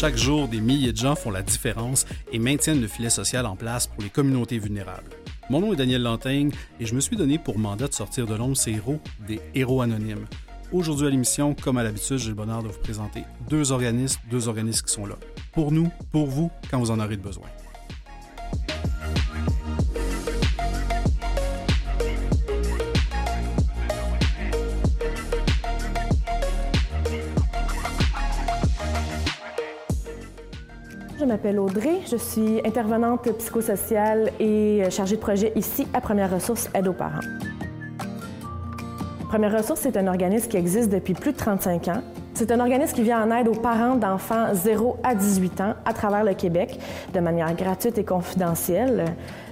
Chaque jour, des milliers de gens font la différence et maintiennent le filet social en place pour les communautés vulnérables. Mon nom est Daniel Lantaigne et je me suis donné pour mandat de sortir de l'ombre ces héros, des héros anonymes. Aujourd'hui à l'émission, comme à l'habitude, j'ai le bonheur de vous présenter deux organismes, deux organismes qui sont là. Pour nous, pour vous, quand vous en aurez besoin. M'appelle Audrey, je suis intervenante psychosociale et chargée de projet ici à Première Ressource Aide aux parents. Première Ressource, c'est un organisme qui existe depuis plus de 35 ans. C'est un organisme qui vient en aide aux parents d'enfants 0 à 18 ans à travers le Québec de manière gratuite et confidentielle.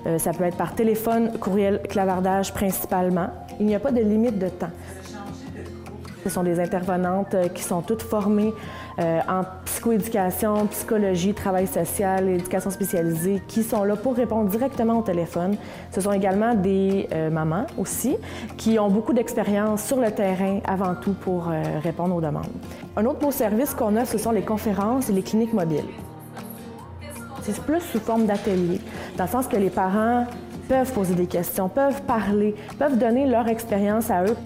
Euh, ça peut être par téléphone, courriel, clavardage principalement. Il n'y a pas de limite de temps. Ce sont des intervenantes euh, qui sont toutes formées euh, en psychoéducation, psychologie, travail social, éducation spécialisée, qui sont là pour répondre directement au téléphone. Ce sont également des euh, mamans aussi, qui ont beaucoup d'expérience sur le terrain avant tout pour répondre aux demandes. Un autre beau service qu'on a, ce sont les conférences et les cliniques mobiles. C'est plus sous forme d'atelier, dans le sens que les parents peuvent poser des questions, peuvent parler, peuvent donner leur expérience à eux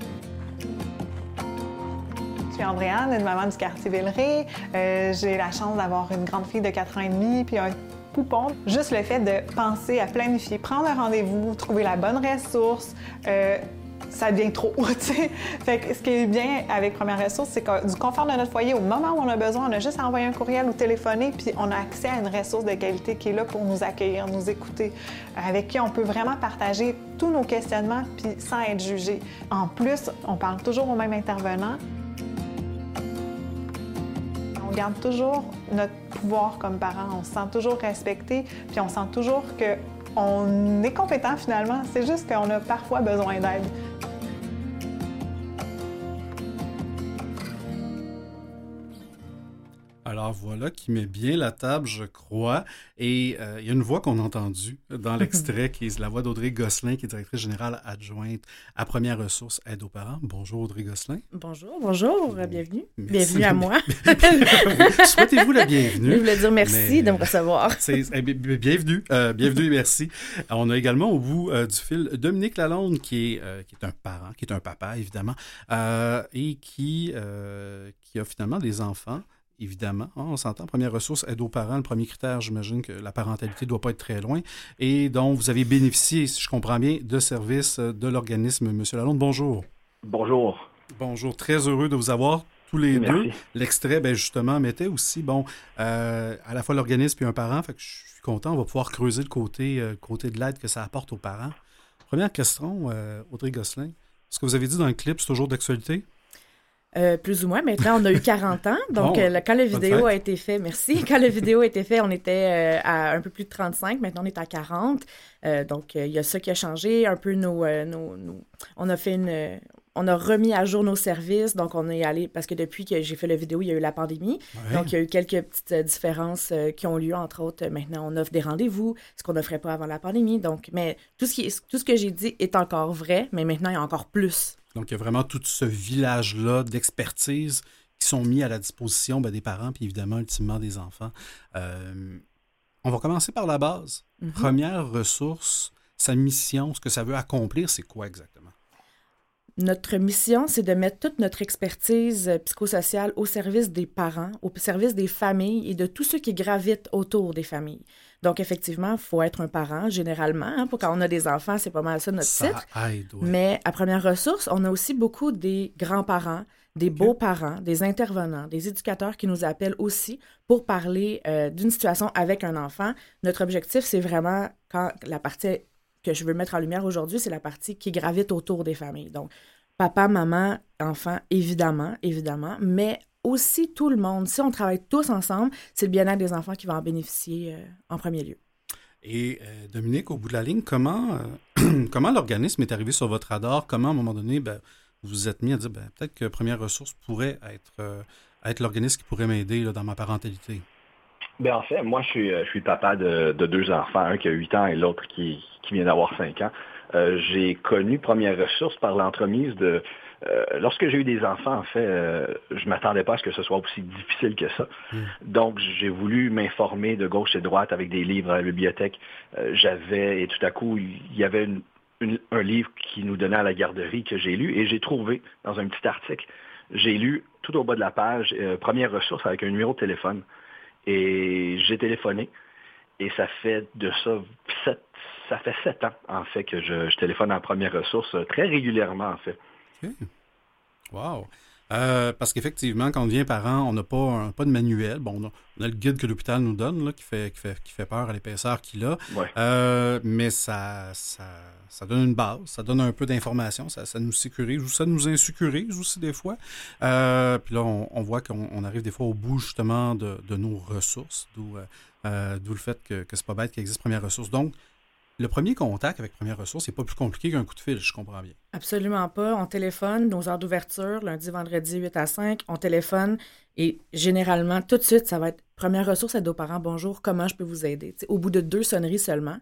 suis Andréane, une maman du quartier Villeray. Euh, j'ai la chance d'avoir une grande fille de 4 ans et demi puis un poupon. Juste le fait de penser à planifier, prendre un rendez-vous, trouver la bonne ressource, euh, ça devient trop, tu Fait que ce qui est bien avec Première Ressource, c'est que du confort de notre foyer, au moment où on a besoin, on a juste à envoyer un courriel ou téléphoner, puis on a accès à une ressource de qualité qui est là pour nous accueillir, nous écouter, avec qui on peut vraiment partager tous nos questionnements, puis sans être jugé. En plus, on parle toujours au même intervenant on garde toujours notre pouvoir comme parent. On se sent toujours respecté, puis on sent toujours qu'on est compétent finalement. C'est juste qu'on a parfois besoin d'aide. Alors voilà qui met bien la table, je crois. Et euh, il y a une voix qu'on a entendue dans l'extrait, qui est la voix d'Audrey Gosselin, qui est directrice générale adjointe à Première Ressources Aide aux parents. Bonjour Audrey Gosselin. Bonjour, bonjour, bienvenue. Bienvenue à moi. Souhaitez-vous la bienvenue? Je voulais dire merci de me recevoir. Eh bienvenue, euh, bienvenue et merci. On a également au bout euh, du fil Dominique Lalonde, qui est, qui est un parent, qui est un papa évidemment, et qui, qui a finalement des enfants évidemment. Hein, on s'entend. Première ressource, aide aux parents. Le premier critère, j'imagine que la parentalité ne doit pas être très loin. Et donc, vous avez bénéficié, si je comprends bien, de services de l'organisme. Monsieur Lalonde, bonjour. Bonjour. Bonjour. Très heureux de vous avoir tous les deux. L'extrait, ben justement, mettait aussi, bon, euh, à la fois l'organisme et un parent. Fait que je suis content. On va pouvoir creuser le côté, euh, côté de l'aide que ça apporte aux parents. Première question, euh, Audrey Gosselin. Ce que vous avez dit dans le clip, c'est toujours d'actualité? Euh, plus ou moins. Maintenant, on a eu 40 ans. Donc, euh, quand la vidéo a été faite, merci. Quand la vidéo a été faite, on était euh, à un peu plus de 35. Maintenant, on est à 40. donc, il y a ça qui a changé. Un peu nos, nos, On a fait une. On a remis à jour nos services. Donc, on est allé. Parce que depuis que j'ai fait la vidéo, il y a eu la pandémie. Donc, il y a eu quelques petites différences qui ont lieu. Entre autres, maintenant, on offre des rendez-vous, ce qu'on n'offrait pas avant la pandémie. Donc, mais tout ce, qui tout ce que j'ai dit est encore vrai. Mais maintenant, il y a encore plus donc, il y a vraiment tout ce village-là d'expertise qui sont mis à la disposition ben, des parents, puis évidemment, ultimement, des enfants. Euh, on va commencer par la base. Mm-hmm. Première ressource, sa mission, ce que ça veut accomplir, c'est quoi exactement? Notre mission, c'est de mettre toute notre expertise euh, psychosociale au service des parents, au service des familles et de tous ceux qui gravitent autour des familles. Donc, effectivement, il faut être un parent, généralement. Hein, pour quand on a des enfants, c'est pas mal ça notre titre. Mais à première ressource, on a aussi beaucoup des grands-parents, des beaux-parents, des intervenants, des éducateurs qui nous appellent aussi pour parler euh, d'une situation avec un enfant. Notre objectif, c'est vraiment, quand la partie que je veux mettre en lumière aujourd'hui, c'est la partie qui gravite autour des familles. Donc, papa, maman, enfant, évidemment, évidemment, mais aussi tout le monde. Si on travaille tous ensemble, c'est le bien-être des enfants qui va en bénéficier euh, en premier lieu. Et euh, Dominique, au bout de la ligne, comment, euh, comment l'organisme est arrivé sur votre radar? Comment, à un moment donné, ben, vous vous êtes mis à dire ben, peut-être que Première Ressource pourrait être, être l'organisme qui pourrait m'aider dans ma parentalité? Bien, en fait, moi, je suis, je suis papa de, deux enfants, un qui a 8 ans et l'autre qui, qui vient d'avoir 5 ans. j'ai connu Première Ressource par l'entremise de... lorsque j'ai eu des enfants, en fait, je ne m'attendais pas à ce que ce soit aussi difficile que ça. Hmm. Donc, j'ai voulu m'informer de gauche et de droite avec des livres à la bibliothèque. J'avais, et tout à coup, il y avait un livre qui nous donnait à la garderie que j'ai lu, et j'ai trouvé dans un petit article j'ai lu tout au bas de la page, euh, première ressource avec un numéro de téléphone. Et j'ai téléphoné. Et ça fait de ça sept, ça fait sept ans, en fait, que je, téléphone en première ressource euh, très régulièrement, en fait. Wow! Euh, parce qu'effectivement, quand on devient parent, on n'a pas, pas de manuel. Bon, on a, le guide que l'hôpital nous donne, là, qui, fait, qui, fait, qui fait peur à l'épaisseur qu'il a. Euh, mais ça, ça, ça, donne une base, ça donne un peu d'informations, ça, ça, nous sécurise ou ça nous insécurise aussi des fois. Euh, puis là, on, voit qu'on arrive des fois au bout justement de, de nos ressources, d'où le fait que, que c'est pas bête qu'il existe première ressource. Donc, le premier contact avec Première Ressource, c'est pas plus compliqué qu'un coup de fil, je comprends bien. Absolument pas. On téléphone, nos heures d'ouverture, lundi, vendredi, 8 à 5, on téléphone et généralement, tout de suite, ça va être Première Ressource à nos parents, bonjour, comment je peux vous aider? au bout de deux sonneries seulement.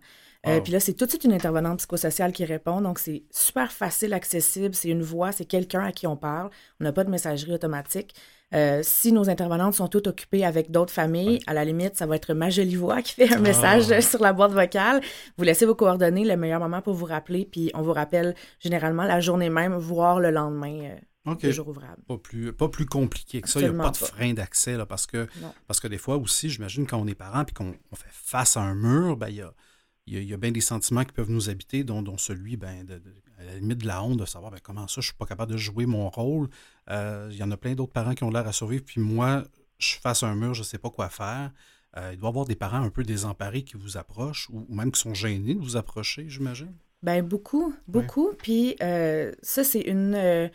Euh, puis là, c'est tout de suite une intervenante psychosociale qui répond. Donc, c'est super facile, accessible. C'est une voix, c'est quelqu'un à qui on parle. On n'a pas de messagerie automatique. Euh, si nos intervenantes sont toutes occupées avec d'autres familles, à la limite, ça va être ma jolie voix qui fait un ah. message sur la boîte vocale. Vous laissez vos coordonnées, le meilleur moment pour vous rappeler, puis on vous rappelle généralement la journée même, voire le lendemain. Euh, le jour ouvrable. Pas plus, pas plus compliqué que ça. Il n'y a pas de frein d'accès parce que, parce que des fois aussi, j'imagine, quand on est parent et qu'on fait face à un mur, ben, il y a il y, a, bien des sentiments qui peuvent nous habiter, dont, celui, ben, de, à la limite de la honte, de savoir ben, comment ça, je ne suis pas capable de jouer mon rôle. Euh, il y en a plein d'autres parents qui ont l'air à survivre, puis moi, je suis face à un mur, je ne sais pas quoi faire. Euh, il doit y avoir des parents un peu désemparés qui vous approchent, ou, même qui sont gênés de vous approcher, j'imagine. Ben beaucoup, beaucoup. Puis euh, ça, c'est une,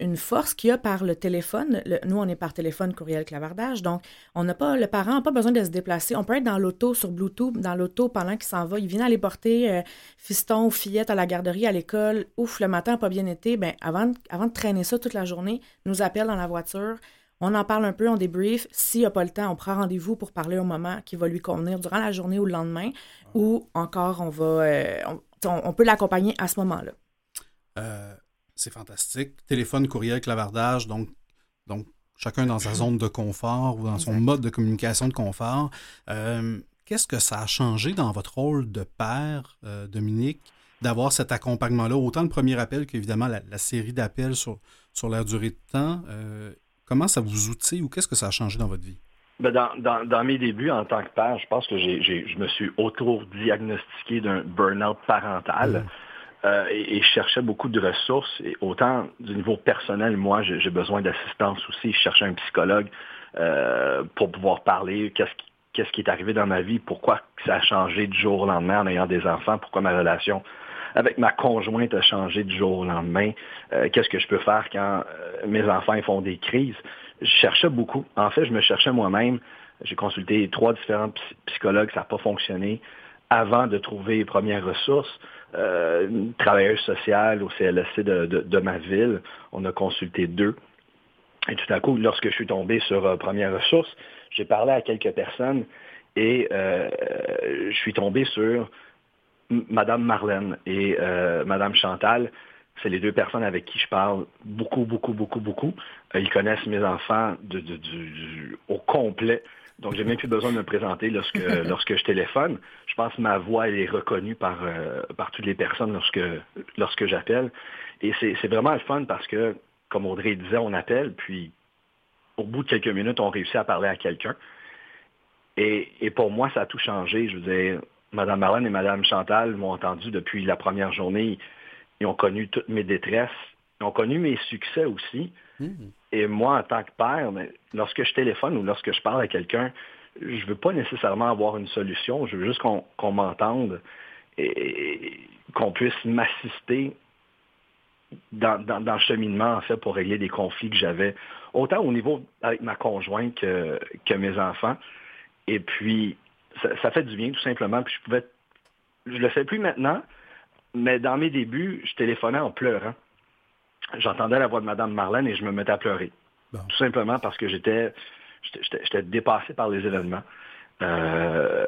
une force qu'il y a par le téléphone. nous, on est par téléphone, courriel, clavardage. Donc, on n'a pas, le parent n'a pas besoin de se déplacer. On peut être dans l'auto, sur Bluetooth, dans l'auto pendant qu'il s'en va. Il vient aller porter euh, fiston ou fillette à la garderie, à l'école. Ouf, le matin n'a pas bien été. Ben, avant, avant de traîner ça toute la journée, nous appelle dans la voiture. On en parle un peu, on débrief. S'il n'a pas le temps, on prend rendez-vous pour parler au moment qui va lui convenir durant la journée ou le lendemain. Ou encore, on va, euh, on, peut l'accompagner à ce moment-là. Euh, c'est fantastique. Téléphone, courriel, clavardage, donc, donc chacun dans sa zone de confort ou dans son mode de communication de confort. Euh, qu'est-ce que ça a changé dans votre rôle de père, euh, Dominique, d'avoir cet accompagnement-là? Autant le premier appel qu'évidemment la, la série d'appels sur, sur la durée de temps. Euh, comment ça vous outille ou qu'est-ce que ça a changé dans votre vie? Ben dans, dans, dans, mes débuts en tant que père, je pense que j'ai, je me suis auto-diagnostiqué d'un burn-out parental. Mmh. Euh, et, je cherchais beaucoup de ressources. Et autant du niveau personnel, moi, j'ai besoin d'assistance aussi. Je cherchais un psychologue euh, pour pouvoir parler. Qu'est-ce qui, qui est arrivé dans ma vie? Pourquoi ça a changé du jour au lendemain en ayant des enfants? Pourquoi ma relation avec ma conjointe a changé du jour au lendemain? Euh, qu'est-ce que je peux faire quand mes enfants font des crises? Je cherchais beaucoup. En fait, je me cherchais moi-même. J'ai consulté trois différents psychologues, ça n'a pas fonctionné avant de trouver les premières ressources. Euh, travailleuse sociale au CLSC de, ma ville. On a consulté deux. Et tout à coup, lorsque je suis tombé sur euh, Première Ressource, j'ai parlé à quelques personnes et euh, je suis tombé sur Madame Marlène et Madame Chantal. C'est les deux personnes avec qui je parle beaucoup, beaucoup, beaucoup, beaucoup. ils connaissent mes enfants au complet. Donc, j'ai même plus besoin de me présenter lorsque, lorsque je téléphone. Je pense que ma voix elle est reconnue par, euh, par toutes les personnes lorsque, lorsque j'appelle. Et c'est vraiment le fun parce que, comme Audrey disait, on appelle, puis au bout de quelques minutes, on réussit à parler à quelqu'un. Et, et, pour moi, ça a tout changé. Je veux dire, Mme Marlène et Mme Chantal m'ont entendu depuis la première journée. Ils ont connu toutes mes détresses. Ils ont connu mes succès aussi. Hmm. Et moi, en tant que père, lorsque je téléphone ou lorsque je parle à quelqu'un, je ne veux pas nécessairement avoir une solution. Je veux juste qu'on m'entende et, qu'on puisse m'assister dans, le cheminement, en fait, pour régler des conflits que j'avais, autant au niveau avec ma conjointe que, que mes enfants. Et puis, ça, fait du bien, tout simplement. Puis je pouvais. Je le fais plus maintenant, mais dans mes débuts, je téléphonais en pleurant j'entendais la voix de Mme Marlène et je me mettais à pleurer. Tout simplement parce que j'étais j'étais dépassé par les événements. Euh,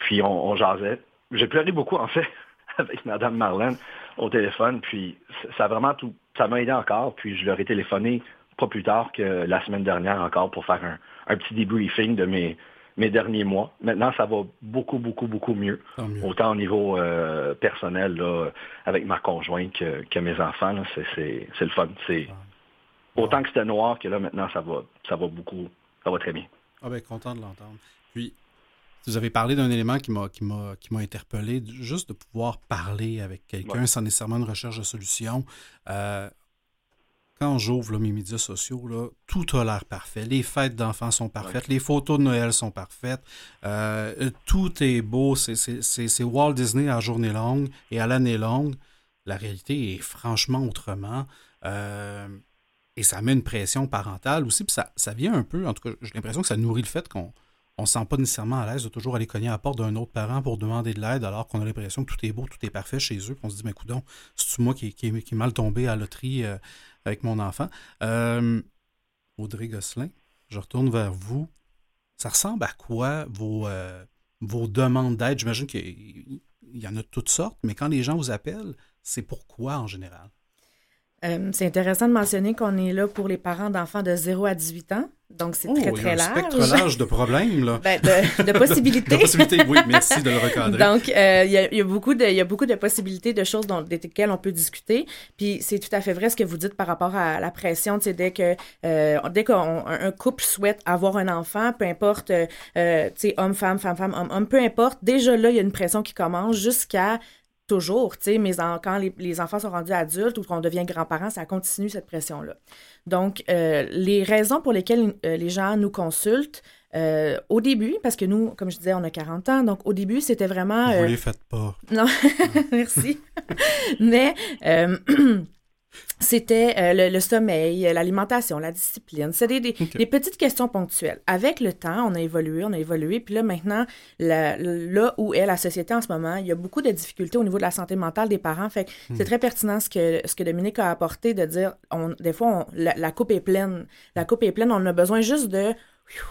puis on, jasait. J'ai pleuré beaucoup, en fait, avec Mme Marlène. au téléphone. Puis ça a vraiment tout, ça m'a aidé encore. Puis je leur ai téléphoné pas plus tard que la semaine dernière encore pour faire un, un petit debriefing de mes, mes derniers mois. Maintenant, ça va beaucoup, beaucoup, beaucoup mieux. Autant au niveau euh, personnel là, avec ma conjointe que, mes enfants. C'est le fun. C'est autant que c'était noir que là, maintenant, ça va, ça va beaucoup, ça va très bien. Ah ben, content de l'entendre. Puis, vous avez parlé d'un élément qui m'a qui m'a interpellé, juste de pouvoir parler avec quelqu'un sans nécessairement une recherche de solution. Euh, quand j'ouvre mes médias sociaux, là, tout a l'air parfait. Les fêtes d'enfants sont parfaites, les photos de Noël sont parfaites, euh, tout est beau, c'est Walt Disney à journée longue et à l'année longue. La réalité est franchement autrement. Euh, et ça met une pression parentale aussi. Puis ça, vient un peu, en tout cas, j'ai l'impression que ça nourrit le fait qu'on on se sent pas nécessairement à l'aise de toujours aller cogner à la porte d'un autre parent pour demander de l'aide alors qu'on a l'impression que tout est beau, tout est parfait chez eux. Puis on se dit, mais coudon, c'est moi qui, est mal tombé à loterie. Euh, avec mon enfant? Euh, Audrey Gosselin, je retourne vers vous. Ça ressemble à quoi vos, euh, vos demandes d'aide? J'imagine qu'il y en a de toutes sortes, mais quand les gens vous appellent, c'est pourquoi en général? Euh, c'est intéressant de mentionner qu'on est là pour les parents d'enfants de 0 à 18 ans. Donc, c'est très, très large. spectre large de problèmes, là. Ben, de, possibilités. de possibilités, oui, merci de le recadrer. Donc, euh, il y, a, beaucoup de, y a beaucoup de possibilités, de choses dont, desquelles on peut discuter. Puis, c'est tout à fait vrai ce que vous dites par rapport à la pression. Tu sais, dès que euh, dès qu'un couple souhaite avoir un enfant, peu importe, tu sais, homme, femme, femme, femme, homme, homme, peu importe, déjà là, il y a une pression qui commence jusqu'à toujours, tu sais, mais quand les, enfants sont rendus adultes ou qu'on devient grand-parent, ça continue cette pression-là. Donc, euh, les raisons pour lesquelles euh, les gens nous consultent, euh, au début, parce que nous, comme je disais, on a 40 ans, donc au début, c'était vraiment... Vous les faites pas. Non, merci. mais... C'était euh, le, sommeil, l'alimentation, la discipline. C'était des, petites questions ponctuelles. Avec le temps, on a évolué, on a évolué. Puis là, maintenant, là où est la société en ce moment, il y a beaucoup de difficultés au niveau de la santé mentale des parents. Fait hmm. c'est très pertinent ce que, ce que Dominique a apporté de dire, on, des fois, la, coupe est pleine. La coupe est pleine, on a besoin juste de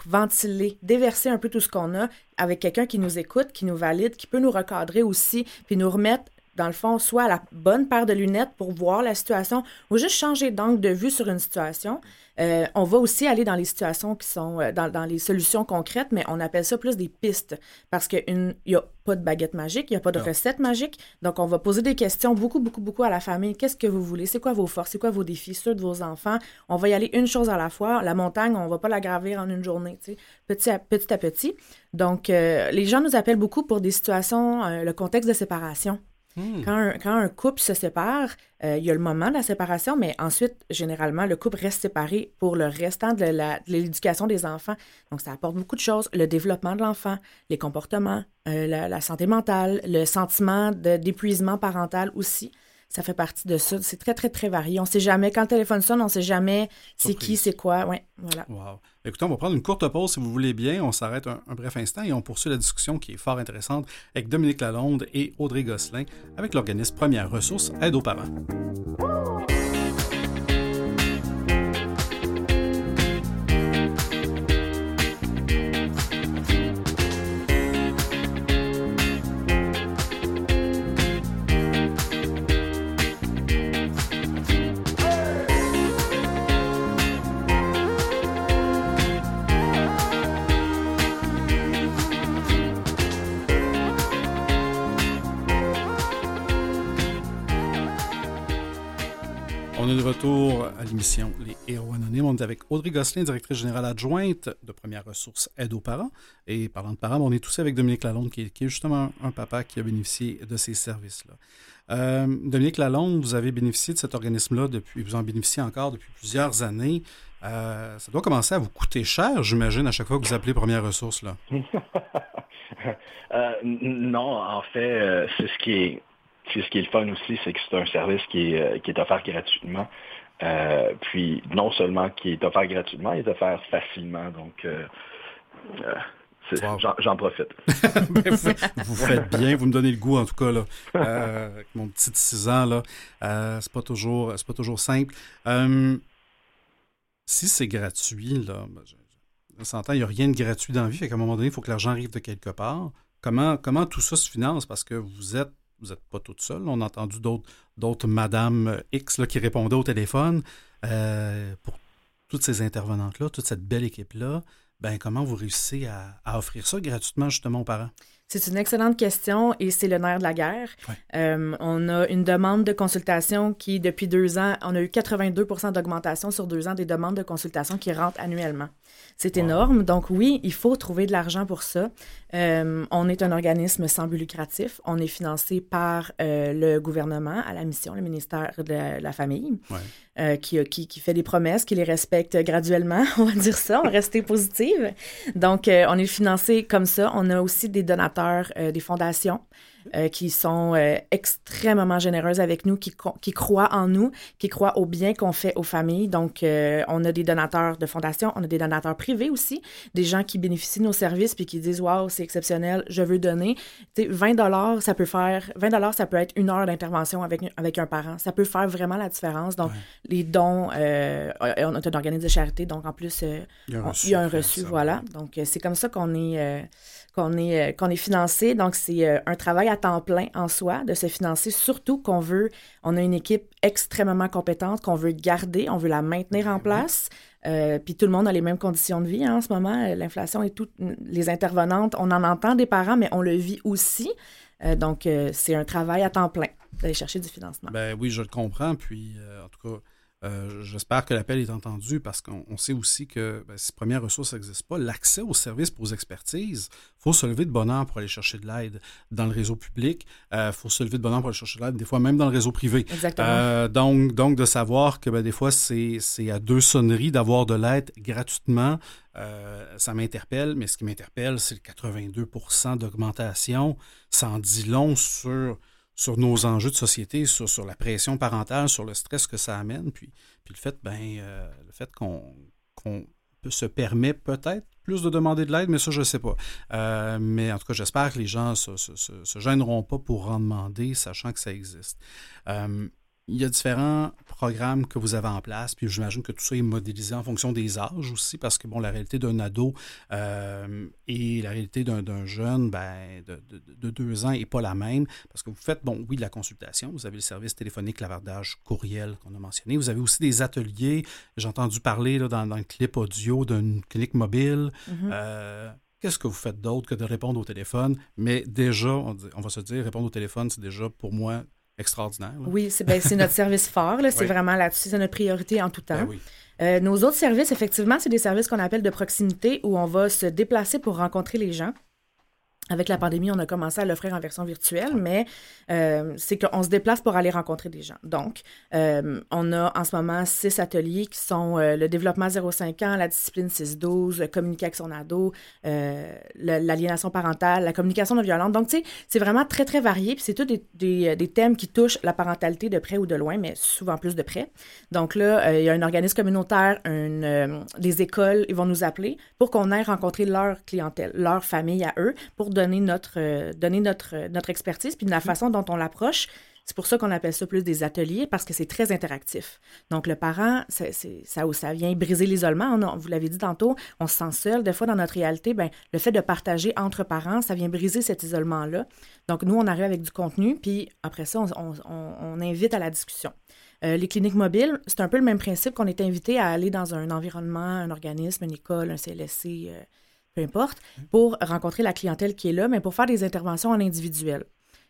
ventiler, déverser un peu tout ce qu'on a avec quelqu'un qui nous écoute, qui nous valide, qui peut nous recadrer aussi, puis nous remettre dans le fond, soit la bonne paire de lunettes pour voir la situation ou juste changer d'angle de vue sur une situation. Euh, on va aussi aller dans les situations qui sont euh, dans, les solutions concrètes, mais on appelle ça plus des pistes parce qu'il n'y a pas de baguette magique, il n'y a pas de recette magique. Donc, on va poser des questions beaucoup, beaucoup, beaucoup à la famille. Qu'est-ce que vous voulez? C'est quoi vos forces? C'est quoi vos défis? Ceux de vos enfants? On va y aller une chose à la fois. La montagne, on ne va pas la gravir en une journée, petit, à, petit à petit. Donc, euh, les gens nous appellent beaucoup pour des situations, le contexte de séparation. Hmm. Quand, un, couple se sépare, euh, il y a le moment de la séparation, mais ensuite, généralement, le couple reste séparé pour le restant de l'éducation des enfants. Donc, ça apporte beaucoup de choses. Le développement de l'enfant, les comportements, euh, la, santé mentale, le sentiment d'épuisement parental aussi ça fait partie de ça. C'est très, très, très varié. On ne sait jamais, quand le téléphone sonne, on ne sait jamais c'est qui, c'est quoi. Ouais, voilà. Wow. Écoutez, on va prendre une courte pause si vous voulez bien. On s'arrête un, bref instant et on poursuit la discussion qui est fort intéressante avec Dominique Lalonde et Audrey Gosselin avec l'organisme Première Ressource Aide aux parents. À l'émission Les Héros Anonymes. On est avec Audrey Gosselin, directrice générale adjointe de Première Ressource Aide aux parents. Et parlant de parents, on est tous avec Dominique Lalonde, qui est, justement un papa qui a bénéficié de ces services-là. Euh, Dominique Lalonde, vous avez bénéficié de cet organisme-là depuis, vous en bénéficiez encore depuis plusieurs années. Euh, ça doit commencer à vous coûter cher, j'imagine, à chaque fois que vous appelez Première Ressource. Là. Euh, non, en fait, c'est ce qui est ce qui est le fun aussi, c'est que c'est un service qui est offert gratuitement. Euh, puis non seulement qui est offert gratuitement, il est offert facilement. Donc euh, J'en profite. Ben, vous, faites bien, vous me donnez le goût en tout cas là. avec mon petit 6 ans là, c'est pas toujours c'est pas toujours simple. si c'est gratuit là, ben, on s'entend, il n'y a rien de gratuit dans la vie, fait qu'à un moment donné, il faut que l'argent arrive de quelque part. Comment, comment tout ça se finance? Parce que vous êtes vous n'êtes pas toute seule. On a entendu d'autres Madame X là, qui répondaient au téléphone. pour toutes ces intervenantes-là, toute cette belle équipe-là, ben, comment vous réussissez à, offrir ça gratuitement justement aux parents? C'est une excellente question et c'est le nerf de la guerre. Euh, on a une demande de consultation qui, depuis deux ans, on a eu 82% d'augmentation sur deux ans des demandes de consultation qui rentrent annuellement. C'est énorme. Donc oui, il faut trouver de l'argent pour ça. Euh, on est un organisme sans but lucratif. On est financé par euh, le gouvernement à la mission, le ministère de la Famille, euh, qui, qui, qui, fait des promesses, qui les respecte graduellement, on va dire ça, on va rester positive. Donc, on est financé comme ça. On a aussi des donateurs, des fondations euh, qui sont euh, extrêmement généreuses avec nous, qui, qui croient en nous, qui croient au bien qu'on fait aux familles. Donc, euh, on a des donateurs de fondation, on a des donateurs privés aussi, des gens qui bénéficient de nos services puis qui disent Waouh, c'est exceptionnel, je veux donner. sais, 20 dollars, ça peut faire 20 dollars, ça peut être une heure d'intervention avec, avec un parent. Ça peut faire vraiment la différence. Donc, les dons, on a un organisme de charité, donc en plus, il y a un reçu, il y a un reçu voilà. Donc, c'est comme ça qu'on est qu'on est, euh, qu'on est financé. Donc, c'est euh, un travail à temps plein en soi de se financer, surtout qu'on veut, on a une équipe extrêmement compétente qu'on veut garder, on veut la maintenir en place. Euh, puis tout le monde a les mêmes conditions de vie hein, en ce moment. L'inflation et toutes les intervenantes, on en entend des parents, mais on le vit aussi. donc, c'est un travail à temps plein d'aller chercher du financement. Ben oui, je le comprends. Puis, en tout cas, euh, j'espère que l'appel est entendu parce qu'on sait aussi que ben, si première ressource n'existe pas, l'accès aux services pour aux expertises, il faut se lever de bonheur pour aller chercher de l'aide dans le réseau public. Il euh, faut se lever de bonheur pour aller chercher de l'aide, des fois même dans le réseau privé. Exactement. Euh, donc, donc, de savoir que ben, des fois, c'est à deux sonneries d'avoir de l'aide gratuitement. ça m'interpelle, mais ce qui m'interpelle, c'est le 82% d'augmentation. Ça en dit long sur sur nos enjeux de société, sur, la pression parentale, sur le stress que ça amène, puis, le fait, ben, euh, le fait qu'on se permet peut-être plus de demander de l'aide, mais ça, je ne sais pas. Euh, mais en tout cas, j'espère que les gens se, se, gêneront pas pour en demander, sachant que ça existe. Euh, il y a différents programmes que vous avez en place, puis j'imagine que tout ça est modélisé en fonction des âges aussi, parce que bon, la réalité d'un ado euh, et la réalité d'un jeune ben, de, deux ans n'est pas la même, parce que vous faites, bon, oui, de la consultation, vous avez le service téléphonique, lavardage, courriel qu'on a mentionné, vous avez aussi des ateliers, j'ai entendu parler là, dans, le clip audio d'une clinique mobile. Mm-hmm. Euh, qu'est-ce que vous faites d'autre que de répondre au téléphone? Mais déjà, on, on va se dire, répondre au téléphone, c'est déjà pour moi extraordinaire. Oui, ben, c'est notre service fort. C'est vraiment là-dessus. C'est notre priorité en tout temps. Ben euh, nos autres services, effectivement, c'est des services qu'on appelle de proximité où on va se déplacer pour rencontrer les gens. Avec la pandémie, on a commencé à l'offrir en version virtuelle, mais euh, c'est qu'on se déplace pour aller rencontrer des gens. Donc, euh, on a en ce moment six ateliers qui sont euh, le développement 0-5 ans, la discipline 6-12, communiquer avec son ado, l'aliénation parentale, la communication non violente. Donc, tu sais, c'est vraiment très, très varié. Puis c'est tous des, des, des, thèmes qui touchent la parentalité de près ou de loin, mais souvent plus de près. Donc là, il y a un organisme communautaire, une, les écoles, ils vont nous appeler pour qu'on aille rencontrer leur clientèle, leur famille à eux, pour donner notre, euh, donner notre, euh, notre expertise, puis de la mm-hmm. façon dont on l'approche. C'est pour ça qu'on appelle ça plus des ateliers, parce que c'est très interactif. Donc, le parent, ça, ça vient briser l'isolement. vous l'avez dit tantôt, on se sent seul. Des fois, dans notre réalité, ben, le fait de partager entre parents, ça vient briser cet isolement-là. Donc, nous, on arrive avec du contenu, puis après ça, on, invite à la discussion. Euh, les cliniques mobiles, c'est un peu le même principe qu'on est invité à aller dans un environnement, un organisme, une école, un CLSC, peu importe, pour rencontrer la clientèle qui est là, mais pour faire des interventions en individuel.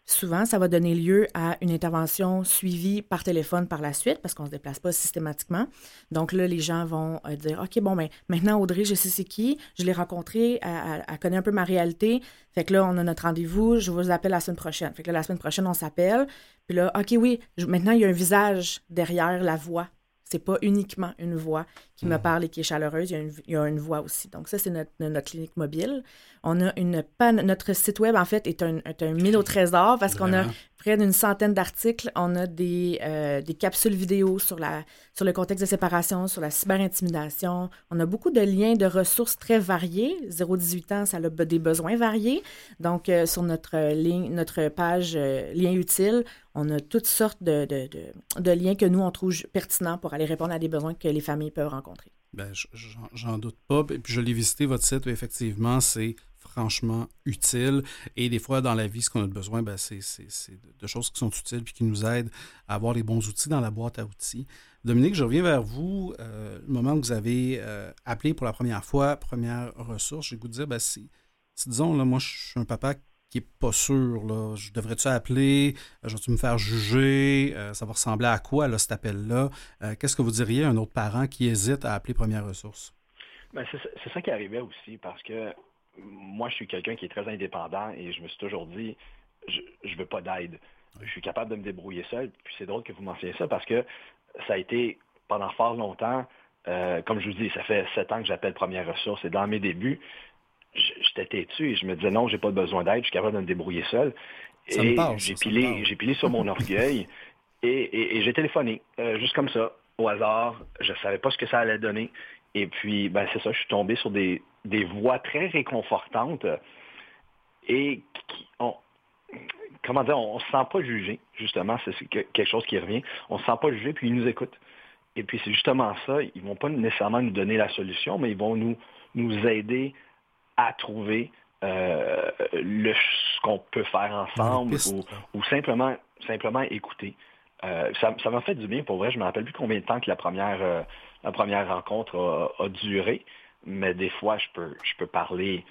Souvent, ça va donner lieu à une intervention suivie par téléphone par la suite parce qu'on ne se déplace pas systématiquement. Donc là, les gens vont euh, dire OK, bon, ben, maintenant, Audrey, je sais c'est qui, je l'ai rencontrée, elle, connaît un peu ma réalité. Fait que là, on a notre rendez-vous, je vous appelle la semaine prochaine. Fait que là, la semaine prochaine, on s'appelle. Puis là, OK, oui, maintenant, il y a un visage derrière la voix c'est pas uniquement une voix qui me mm. parle et qui est chaleureuse, il y a une, voix aussi. Donc ça, c'est notre, notre, clinique mobile. On a une notre site web, en fait, est un, est un mine au trésor parce qu'on a près d'une centaine d'articles. On a des, euh, des capsules vidéo sur, la, sur le contexte de séparation, sur la cyberintimidation. On a beaucoup de liens de ressources très variés. 0-18 ans, ça a des besoins variés. Donc, euh, sur notre ligne, notre page euh, Liens utiles, on a toutes sortes de, de, de, liens que nous, on trouve pertinents pour aller répondre à des besoins que les familles peuvent rencontrer. Ben, j'en doute pas. Et puis, je l'ai visité, votre site, effectivement, c'est franchement utile. Et des fois, dans la vie, ce qu'on a besoin, ben, c'est de choses qui sont utiles puis qui nous aident à avoir les bons outils dans la boîte à outils. Dominique, je reviens vers vous. Euh, le moment où vous avez euh, appelé pour la première fois, première ressource, j'ai goût de dire, ben, si, disons, là, moi, je suis un papa qui n'est pas sûr, là, je devrais-tu appeler, euh, je vais-tu me faire juger, ça va ressembler à quoi, là, cet appel-là? Qu'est-ce que vous diriez à un autre parent qui hésite à appeler première ressource? Ben, c'est ça qui arrivait aussi, parce que moi, je suis quelqu'un qui est très indépendant et je me suis toujours dit, je ne veux pas d'aide. Je suis capable de me débrouiller seul. Puis c'est drôle que vous mentionniez ça parce que ça a été pendant fort longtemps, euh, comme je vous dis, ça fait sept ans que j'appelle Première Ressource et dans mes débuts, j'étais têtu et je me disais non, j'ai pas besoin d'aide, je suis capable de me débrouiller seul. et j'ai pilé, j'ai pilé sur mon orgueil et, j'ai téléphoné, euh, juste comme ça, au hasard. Je savais pas ce que ça allait donner. Et puis, ben, c'est ça, je suis tombé sur des, des voix très réconfortantes et qui ont, comment dire, on ne se sent pas jugé, justement, c'est quelque chose qui revient. On ne se sent pas jugé, puis ils nous écoutent. Et puis c'est justement ça, ils ne vont pas nécessairement nous donner la solution, mais ils vont nous, nous aider à trouver euh, le, ce qu'on peut faire ensemble ou, simplement, simplement écouter. Euh, ça m'a fait du bien, pour vrai, je ne me rappelle plus combien de temps que la première, euh, la première rencontre a, duré, mais des fois, je peux, je peux parler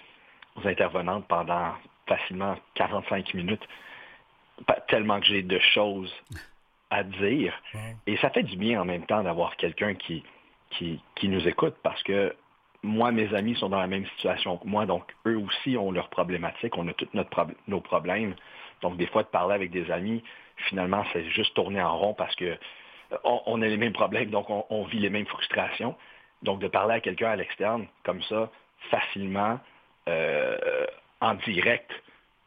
aux intervenantes pendant facilement 45 minutes tellement que j'ai de choses à dire. Et ça fait du bien en même temps d'avoir quelqu'un qui, qui, nous écoute parce que moi, mes amis sont dans la même situation que moi, donc eux aussi ont leurs problématiques, on a tous nos problèmes. Donc des fois, de parler avec des amis, finalement, c'est juste tourner en rond parce que on, a les mêmes problèmes, donc on, vit les mêmes frustrations. Donc de parler à quelqu'un à l'externe, comme ça, facilement, euh, en direct,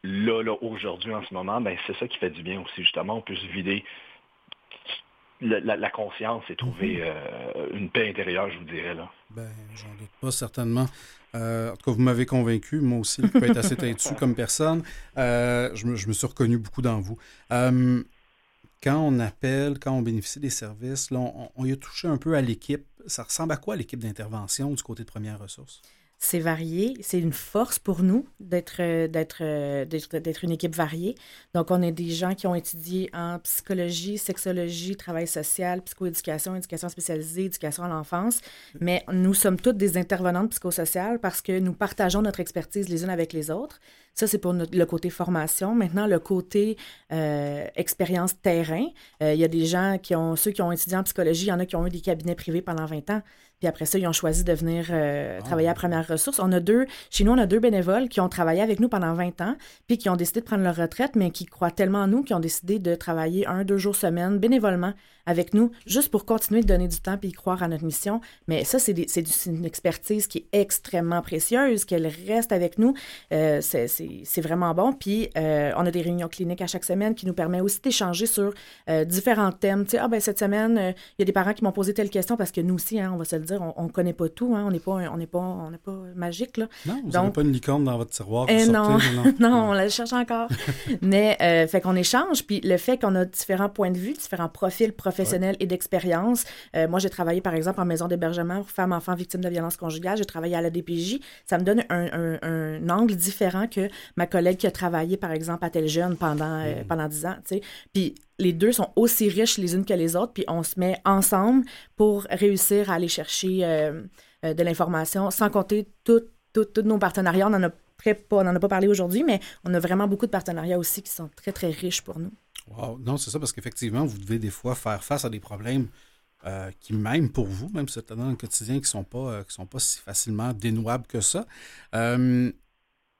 là, là aujourd'hui, en ce moment, ben, c'est ça qui fait du bien aussi, justement. On peut se vider la, conscience et trouver mhm. euh, une paix intérieure, je vous dirais. là. Ben, j'en doute pas, certainement. Euh, en tout cas, vous m'avez convaincu. Moi aussi, je peux être assez têtu comme personne. Euh, je, me, suis reconnu beaucoup dans vous. Quand on appelle, quand on bénéficie des services, là, on, y a touché un peu à l'équipe. Ça ressemble à quoi l'équipe d'intervention du côté de Première Ressources? C'est varié. C'est une force pour nous d'être, euh, euh, d'être, d'être une équipe variée. Donc, on est des gens qui ont étudié en psychologie, sexologie, travail social, psychoéducation, éducation spécialisée, éducation à l'enfance. Mais nous sommes toutes des intervenantes psychosociales parce que nous partageons notre expertise les unes avec les autres. Ça, c'est pour le côté formation. Maintenant, le côté euh, expérience terrain. Il y a des gens qui ont, ceux qui ont étudié en psychologie, il y en a qui ont eu des cabinets privés pendant 20 ans. Puis après ça, ils ont choisi de venir euh, ah. travailler à Première Ressource. On a deux, chez nous, on a deux bénévoles qui ont travaillé avec nous pendant 20 ans, puis qui ont décidé de prendre leur retraite, mais qui croient tellement en nous, qui ont décidé de travailler un, deux jours semaine bénévolement avec nous, juste pour continuer de donner du temps y croire à notre mission. Mais ça, c'est une expertise qui est extrêmement précieuse, qu'elle reste avec nous. Euh, c'est vraiment bon. Puis, euh, on a des réunions cliniques à chaque semaine qui nous permettent aussi d'échanger sur euh, différents thèmes. Tu sais, ah ben cette semaine, il y a des parents qui m'ont posé telle question parce que nous aussi, hein, on va se le dire, on ne connaît pas tout. Hein, on n'est pas, on n'est pas, on n'est pas magique. Là. Non, vous n'avez pas une licorne dans votre tiroir. Eh non, non, on la cherche encore. Mais, fait qu'on échange. Puis, le fait qu'on a différents points de vue, différents profils professionnels, professionnelle et d'expérience. Euh, moi, j'ai travaillé, par exemple, en maison d'hébergement pour femmes, enfants victimes de violences conjugales. J'ai travaillé à la DPJ. Ça me donne un, angle différent que ma collègue qui a travaillé, par exemple, à tel jeune pendant, euh, pendant 10 ans. Puis les deux sont aussi riches les unes que les autres, puis on se met ensemble pour réussir à aller chercher euh, de l'information, sans compter tous nos partenariats. On en a très pas, on n'en a pas parlé aujourd'hui, mais on a vraiment beaucoup de partenariats aussi qui sont très, très riches pour nous. Non, c'est ça, parce qu'effectivement, vous devez des fois faire face à des problèmes euh, qui, même pour vous, même si dans le quotidien, qui ne sont, pas, euh, sont pas si facilement dénouables que ça. Euh,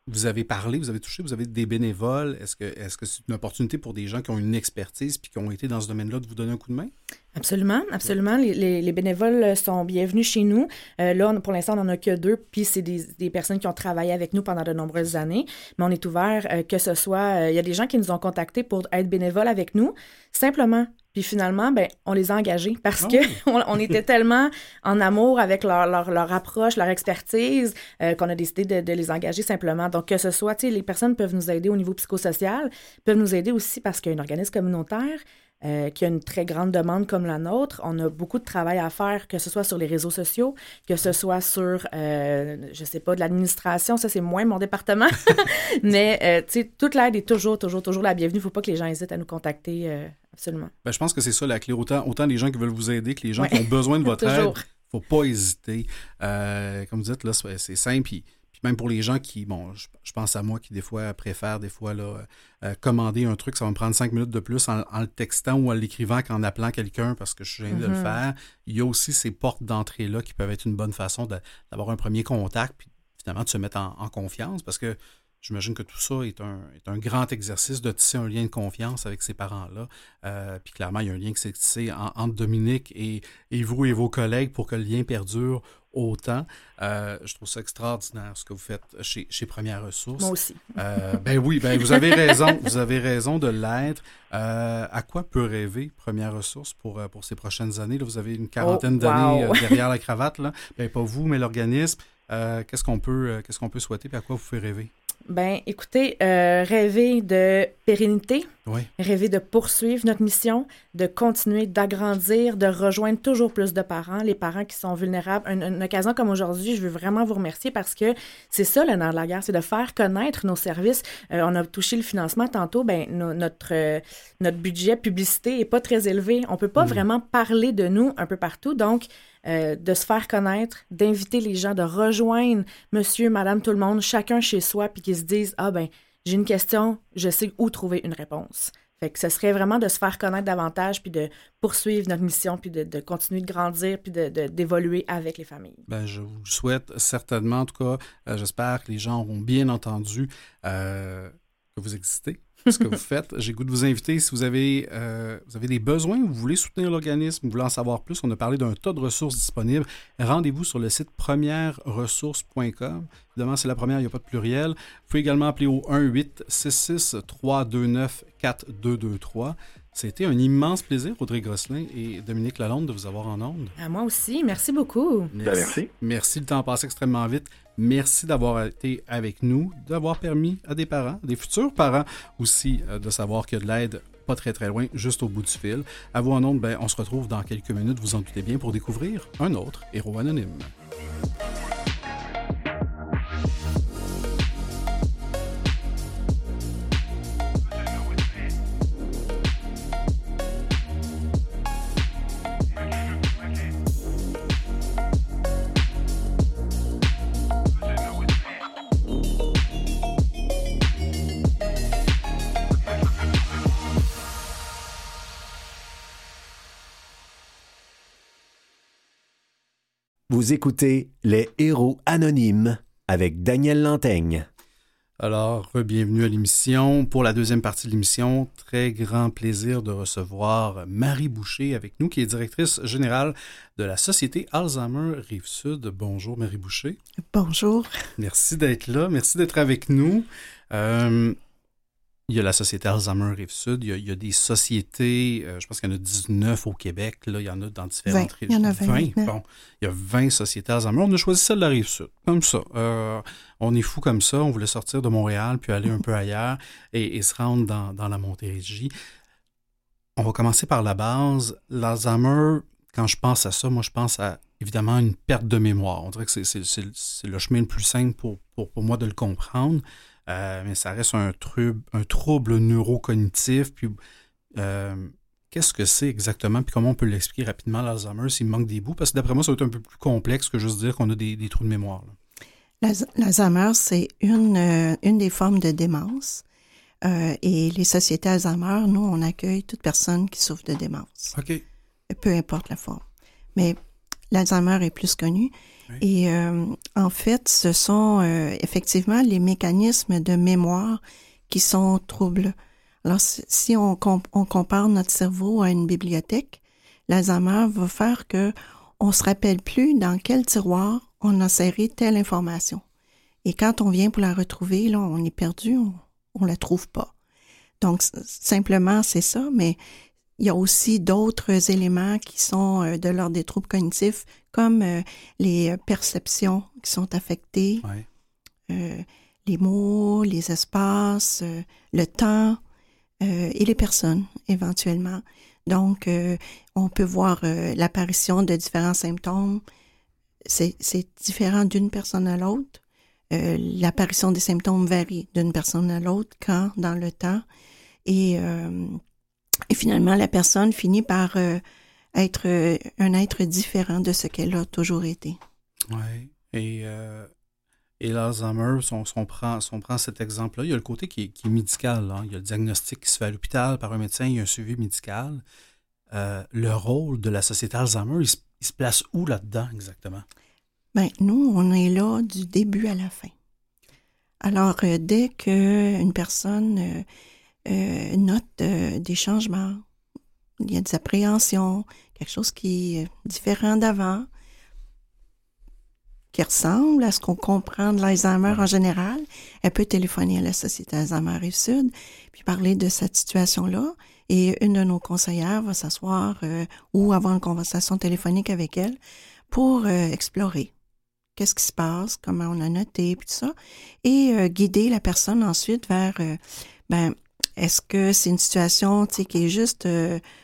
vous avez parlé, vous avez touché, vous avez des bénévoles. Est-ce que est-ce c'est une opportunité pour des gens qui ont une expertise puis qui ont été dans ce domaine-là de vous donner un coup de main? Absolument, absolument. Les, bénévoles sont bienvenus chez nous. Euh, là, pour l'instant, on n'en a que deux, puis c'est des, personnes qui ont travaillé avec nous pendant de nombreuses années. Mais on est ouvert, euh, que ce soit, euh, il y a des gens qui nous ont contactés pour être bénévoles avec nous, simplement puis finalement, ben, on les a engagés parce que ah on, était tellement en amour avec leur, leur, approche, leur expertise, euh, qu'on a décidé de, les engager simplement. Donc, que ce soit, tu sais, les personnes peuvent nous aider au niveau psychosocial, peuvent nous aider aussi parce qu'un organisme communautaire, euh, qui a une très grande demande comme la nôtre, on a beaucoup de travail à faire, que ce soit sur les réseaux sociaux, que ce soit sur, euh, je sais pas, de l'administration, ça c'est moins mon département, mais euh, tu sais, toute l'aide est toujours, toujours, toujours la bienvenue. Il ne faut pas que les gens hésitent à nous contacter, euh, absolument. Ben, je pense que c'est ça la clé. Autant, autant les gens qui veulent vous aider que les gens qui ont besoin de votre aide. faut pas hésiter. Euh, comme vous dites, là, c'est simple. Puis même pour les gens qui, bon, je, je, pense à moi qui des fois préfèrent des fois là, euh, commander un truc, ça va me prendre cinq minutes de plus en, en le textant ou en l'écrivant qu'en appelant quelqu'un parce que je suis gêné mm -hmm. de le Mm-hmm. faire. Il y a aussi ces portes d'entrée-là qui peuvent être une bonne façon d'avoir un premier contact, puis finalement de se mettre en, en confiance parce que J'imagine que tout ça est un, est un, grand exercice de tisser un lien de confiance avec ces parents-là. Euh, puis clairement, il y a un lien qui s'est tissé en, entre Dominique et, et, vous et vos collègues pour que le lien perdure autant. Euh, je trouve ça extraordinaire ce que vous faites chez, chez Première Ressource. Moi aussi. Euh, ben oui, ben vous avez raison. vous avez raison de l'être. Euh, à quoi peut rêver Première Ressource pour, pour ces prochaines années? Là, vous avez une quarantaine oh, d'années derrière la cravate. Là. Ben, pas vous, mais l'organisme. qu'est-ce qu'on peut, qu'est-ce qu'on peut souhaiter et à quoi vous fait rêver? Ben, écoutez, euh, rêver de pérennité, oui. rêver de poursuivre notre mission, de continuer d'agrandir, de rejoindre toujours plus de parents, les parents qui sont vulnérables. Une, une occasion comme aujourd'hui, je veux vraiment vous remercier parce que c'est ça le nerf de la guerre, c'est de faire connaître nos services. Euh, on a touché le financement tantôt, ben no, notre euh, notre budget publicité est pas très élevé. On peut pas mmh. vraiment parler de nous un peu partout, donc euh, de se faire connaître, d'inviter les gens, de rejoindre monsieur, madame, tout le monde, chacun chez soi, puis qu'ils se disent Ah, ben, j'ai une question, je sais où trouver une réponse. Fait que ce serait vraiment de se faire connaître davantage, puis de poursuivre notre mission, puis de, de continuer de grandir, puis d'évoluer de, avec les familles. Ben, je vous souhaite certainement, en tout cas, euh, j'espère que les gens auront bien entendu euh, que vous existez, ce que vous faites. J'ai goût de vous inviter si vous avez, euh, vous avez des besoins, vous voulez soutenir l'organisme, vous voulez en savoir plus. On a parlé d'un tas de ressources disponibles. Rendez-vous sur le site premièreressources.com. Évidemment, c'est la première, il n'y a pas de pluriel. Vous pouvez également appeler au 1-866-329-4223. C'était un immense plaisir, Audrey Grosselin et Dominique Lalonde, de vous avoir en ondes. À moi aussi. Merci beaucoup. Merci. Merci. Merci. Le temps passe extrêmement vite. Merci d'avoir été avec nous, d'avoir permis à des parents, des futurs parents aussi, euh, de savoir qu'il y a de l'aide pas très très loin, juste au bout du fil. À vous en ondes, ben, on se retrouve dans quelques minutes, vous en doutez bien, pour découvrir un autre héros anonyme. Vous écoutez Les Héros Anonymes avec Daniel Lantaigne. Alors, bienvenue à l'émission. Pour la deuxième partie de l'émission, très grand plaisir de recevoir Marie Boucher avec nous, qui est directrice générale de la Société Alzheimer Rive-Sud. Bonjour, Marie Boucher. Bonjour. Merci d'être là. Merci d'être avec nous. Euh, il y a la Société Alzheimer Rive-Sud. Il, il, y a des sociétés, euh, je pense qu'il y en a 19 au Québec. Là, il y en a dans différentes régions. Il y en a 20. 20. Bon, il y a 20 sociétés Alzheimer. On a choisi celle de la Rive-Sud, comme ça. Euh, on est fou comme ça. On voulait sortir de Montréal, puis aller un peu ailleurs et, et se rendre dans, dans, la Montérégie. On va commencer par la base. L'Alzheimer, quand je pense à ça, moi, je pense à évidemment une perte de mémoire. On dirait que c'est le chemin le plus simple pour, pour, pour moi de le comprendre. Euh, mais ça reste un, trouble, un trouble neurocognitif. Puis, euh, qu'est-ce que c'est exactement? Puis, comment on peut l'expliquer rapidement, l'Alzheimer, s'il manque des bouts? Parce que d'après moi, ça va être un peu plus complexe que juste dire qu'on a des, des, trous de mémoire. L'Alzheimer, c'est une, euh, une des formes de démence. Et les sociétés Alzheimer, nous, on accueille toute personne qui souffre de démence. OK. Peu importe la forme. Mais l'Alzheimer est plus connu. Et euh, en fait, ce sont euh, effectivement les mécanismes de mémoire qui sont troubles. Alors, si on, comp on compare notre cerveau à une bibliothèque, l'Alzheimer va faire que on se rappelle plus dans quel tiroir on a serré telle information. Et quand on vient pour la retrouver, là, on est perdu, on, on la trouve pas. Donc, simplement, c'est ça, mais il y a aussi d'autres éléments qui sont euh, de l'ordre des troubles cognitifs, comme euh, les perceptions qui sont affectées, ouais. euh, les mots, les espaces, euh, le temps et les personnes, éventuellement. Donc, on peut voir l'apparition de différents symptômes. C'est différent d'une personne à l'autre. l'apparition des symptômes varie d'une personne à l'autre quand dans le temps. Et, et finalement, la personne finit par être un être différent de ce qu'elle a toujours été. Oui. Et, euh, et l'Alzheimer, si on, prend, on prend cet exemple-là, il y a le côté qui est, médical. Hein. Il y a le diagnostic qui se fait à l'hôpital par un médecin, il y a un suivi médical. Euh, le rôle de la société Alzheimer, il se, place où là-dedans exactement? Bien, nous, on est là du début à la fin. Alors, euh, dès qu'une personne note des changements, il y a des appréhensions, quelque chose qui est différent d'avant, qui ressemble à ce qu'on comprend de l'Alzheimer en général, elle peut téléphoner à la Société Alzheimer Rive-Sud, puis parler de cette situation-là. Et une de nos conseillères va s'asseoir euh, ou avoir une conversation téléphonique avec elle pour euh, explorer qu'est-ce qui se passe, comment on a noté, puis tout ça, et euh, guider la personne ensuite vers, ben, est-ce que c'est une situation qui est juste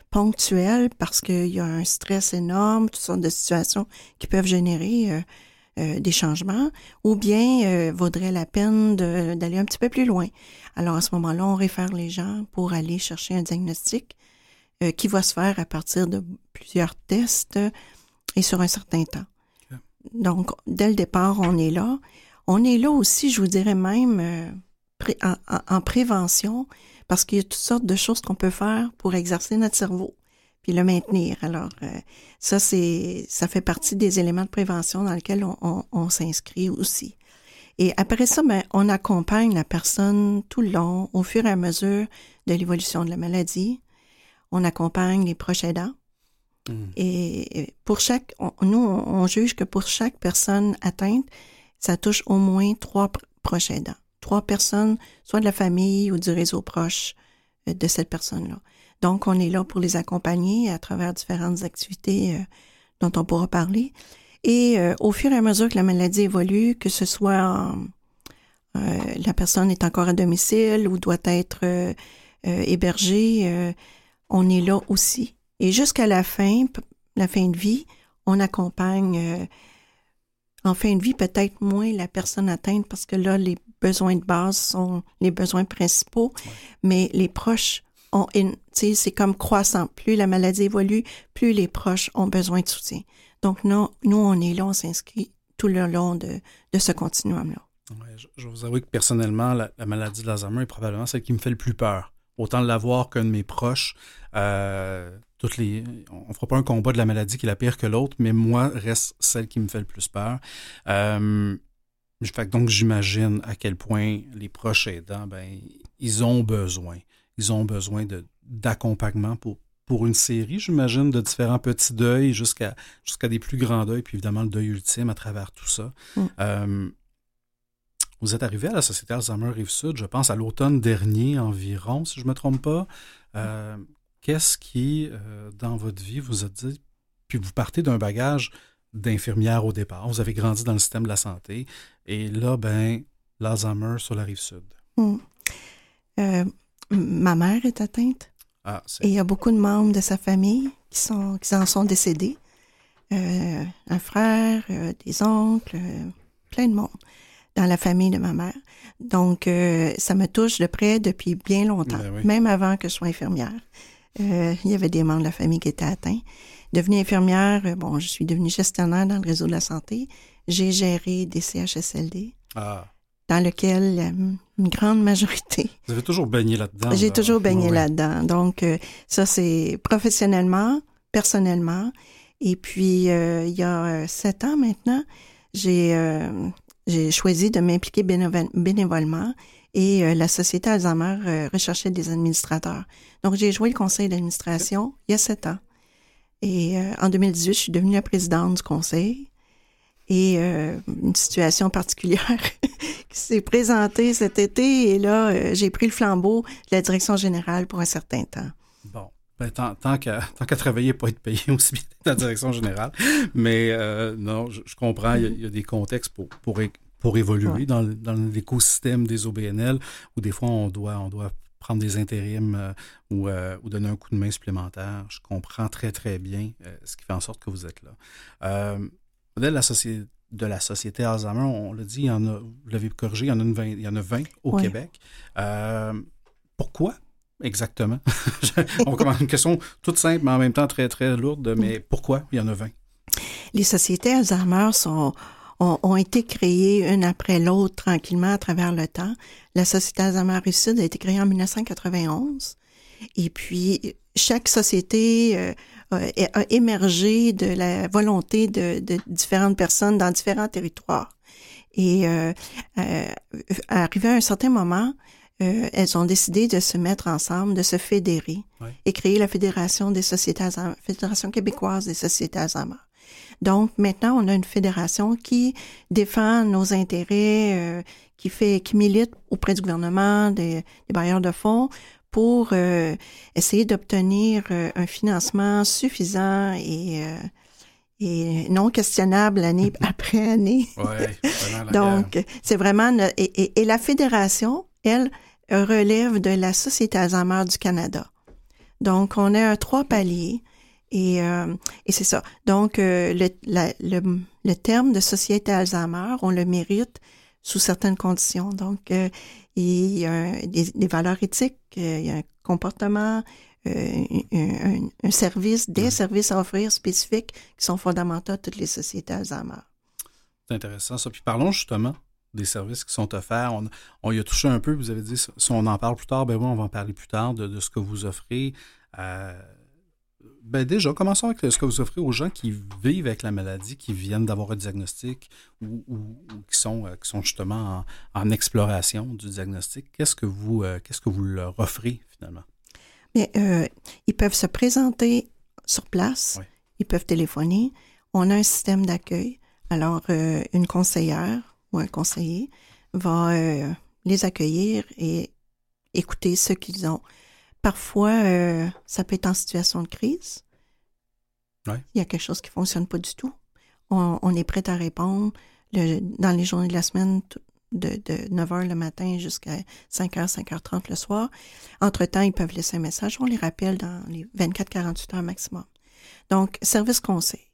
ponctuelle parce qu'il y a un stress énorme, toutes sortes de situations qui peuvent générer euh, des changements, ou bien euh, vaudrait la peine d'aller un petit peu plus loin? Alors à ce moment-là, on réfère les gens pour aller chercher un diagnostic euh, qui va se faire à partir de plusieurs tests et sur un certain temps. Donc, dès le départ, on est là. On est là aussi, je vous dirais même, en, en, prévention, parce qu'il y a toutes sortes de choses qu'on peut faire pour exercer notre cerveau puis le maintenir. Alors, euh, ça, c'est, ça fait partie des éléments de prévention dans lesquels on, s'inscrit aussi. Et après ça, ben, on accompagne la personne tout le long, au fur et à mesure de l'évolution de la maladie. On accompagne les proches aidants. Hmm. Et pour chaque, nous, on, juge que pour chaque personne atteinte, ça touche au moins trois proches aidants. Trois personnes, soit de la famille ou du réseau proche euh, de cette personne-là. Donc, on est là pour les accompagner à travers différentes activités euh, dont on pourra parler. Et euh, au fur et à mesure que la maladie évolue, que ce soit euh, la personne est encore à domicile ou doit être hébergée, on est là aussi. Et jusqu'à la fin, la fin de vie, on accompagne en fin de vie peut-être moins la personne atteinte parce que là, les besoins de base sont les besoins principaux, mais les proches c'est comme croissant. Plus la maladie évolue, plus les proches ont besoin de soutien. Donc, nous, nous on est là, on s'inscrit tout le long de, de ce continuum-là. je, je, vous avoue que personnellement, la, maladie de l'Alzheimer est probablement celle qui me fait le plus peur. Autant l'avoir qu'un de mes proches. Euh, toutes les, on ne fera pas un combat de la maladie qui est la pire que l'autre, mais moi, reste celle qui me fait le plus peur. Euh, fait, donc, j'imagine à quel point les proches aidants, ben, ils ont besoin ils ont besoin d'accompagnement pour, pour une série, j'imagine, de différents petits deuils jusqu'à jusqu'à des plus grands deuils, puis évidemment le deuil ultime à travers tout ça. Mm. Euh, vous êtes arrivé à la Société Alzheimer Rive-Sud, je pense, à l'automne dernier environ, si je ne me trompe pas. Euh, qu'est-ce qui, euh, dans votre vie, vous a dit, puis vous partez d'un bagage d'infirmière au départ, vous avez grandi dans le système de la santé, et là, ben, l'Alzheimer sur la Rive-Sud. Mm ma mère est atteinte. Ah, et il y a beaucoup de membres de sa famille qui, sont, qui en sont décédés. Euh, un frère, euh, des oncles, euh, plein de monde dans la famille de ma mère. Donc, ça me touche de près depuis bien longtemps, ben même avant que je sois infirmière. il y avait des membres de la famille qui étaient atteints. Devenue infirmière, bon, je suis devenue gestionnaire dans le réseau de la santé. J'ai géré des CHSLD. Ah dans lequel euh, une grande majorité. Vous avez toujours baigné là-dedans. J'ai toujours baigné là-dedans. Donc, euh, ça, c'est professionnellement, personnellement. Et puis, euh, il y a sept ans maintenant, j'ai j'ai choisi de m'impliquer bénévolement et la Société Alzheimer recherchait des administrateurs. Donc, j'ai joué le conseil d'administration il y a sept ans. Et en 2018, je suis devenue la présidente du conseil et euh, une situation particulière qui s'est présentée cet été. Et là, euh, j'ai pris le flambeau de la direction générale pour un certain temps. Bon. Ben, tant, tant qu'à travailler, pas être payé aussi bien dans la direction générale. Mais euh, non, je, comprends, il y, a, des contextes pour, pour, pour évoluer dans, dans l'écosystème des OBNL où des fois on doit, on doit prendre des intérims ou, ou, donner un coup de main supplémentaire. Je comprends très, très bien ce qui fait en sorte que vous êtes là. modèle la société de la société Alzheimer, on l'a dit, il y en a, vous l'avez corrigé, il y en a, une 20, il y en a 20 au Québec. pourquoi exactement? on commence une question toute simple, mais en même temps très, très lourde, mais pourquoi il y en a 20? Les sociétés Alzheimer sont, ont, été créées une après l'autre tranquillement à travers le temps. La Société Alzheimer Sud a été créée en 1991. Et puis, chaque société euh, a émergé de la volonté de, de, différentes personnes dans différents territoires. Et euh, euh, arrivé à un certain moment, euh, elles ont décidé de se mettre ensemble, de se fédérer et créer la Fédération des sociétés Alzheimer, Fédération québécoise des sociétés Alzheimer. Donc maintenant, on a une fédération qui défend nos intérêts, euh, qui fait, qui milite auprès du gouvernement, des, des bailleurs de fonds pour euh, essayer d'obtenir un financement suffisant et et non questionnable année après année. Ouais, Donc, c'est vraiment... Et, et, la fédération, elle, relève de la Société Alzheimer du Canada. Donc, on a trois paliers et, euh, et c'est ça. Donc, euh, le, le, le, terme de Société Alzheimer, on le mérite sous certaines conditions. Donc, euh, il y a des, des, valeurs éthiques, il y a un comportement, un, un, service, des services à offrir spécifiques qui sont fondamentaux à toutes les sociétés Alzheimer. C'est intéressant ça. Puis parlons justement des services qui sont offerts. On, y a touché un peu, vous avez dit, si on en parle plus tard, ben oui, on va en parler plus tard de, ce que vous offrez. Euh, ben déjà, commençons avec ce que vous offrez aux gens qui vivent avec la maladie, qui viennent d'avoir un diagnostic ou, qui, sont, euh, qui sont justement en, exploration du diagnostic. Qu'est-ce que vous, euh, qu'est-ce que vous leur offrez finalement? Mais, ils peuvent se présenter sur place, ils peuvent téléphoner. On a un système d'accueil. Alors, une conseillère ou un conseiller va euh, les accueillir et écouter ce qu'ils ont. Parfois, euh, ça peut être en situation de crise. Il y a quelque chose qui ne fonctionne pas du tout. On, est prêt à répondre le, dans les journées de la semaine de, de 9h le matin jusqu'à 5h, 5h30 le soir. Entre-temps, ils peuvent laisser un message. On les rappelle dans les 24-48 heures maximum. Donc, service conseil.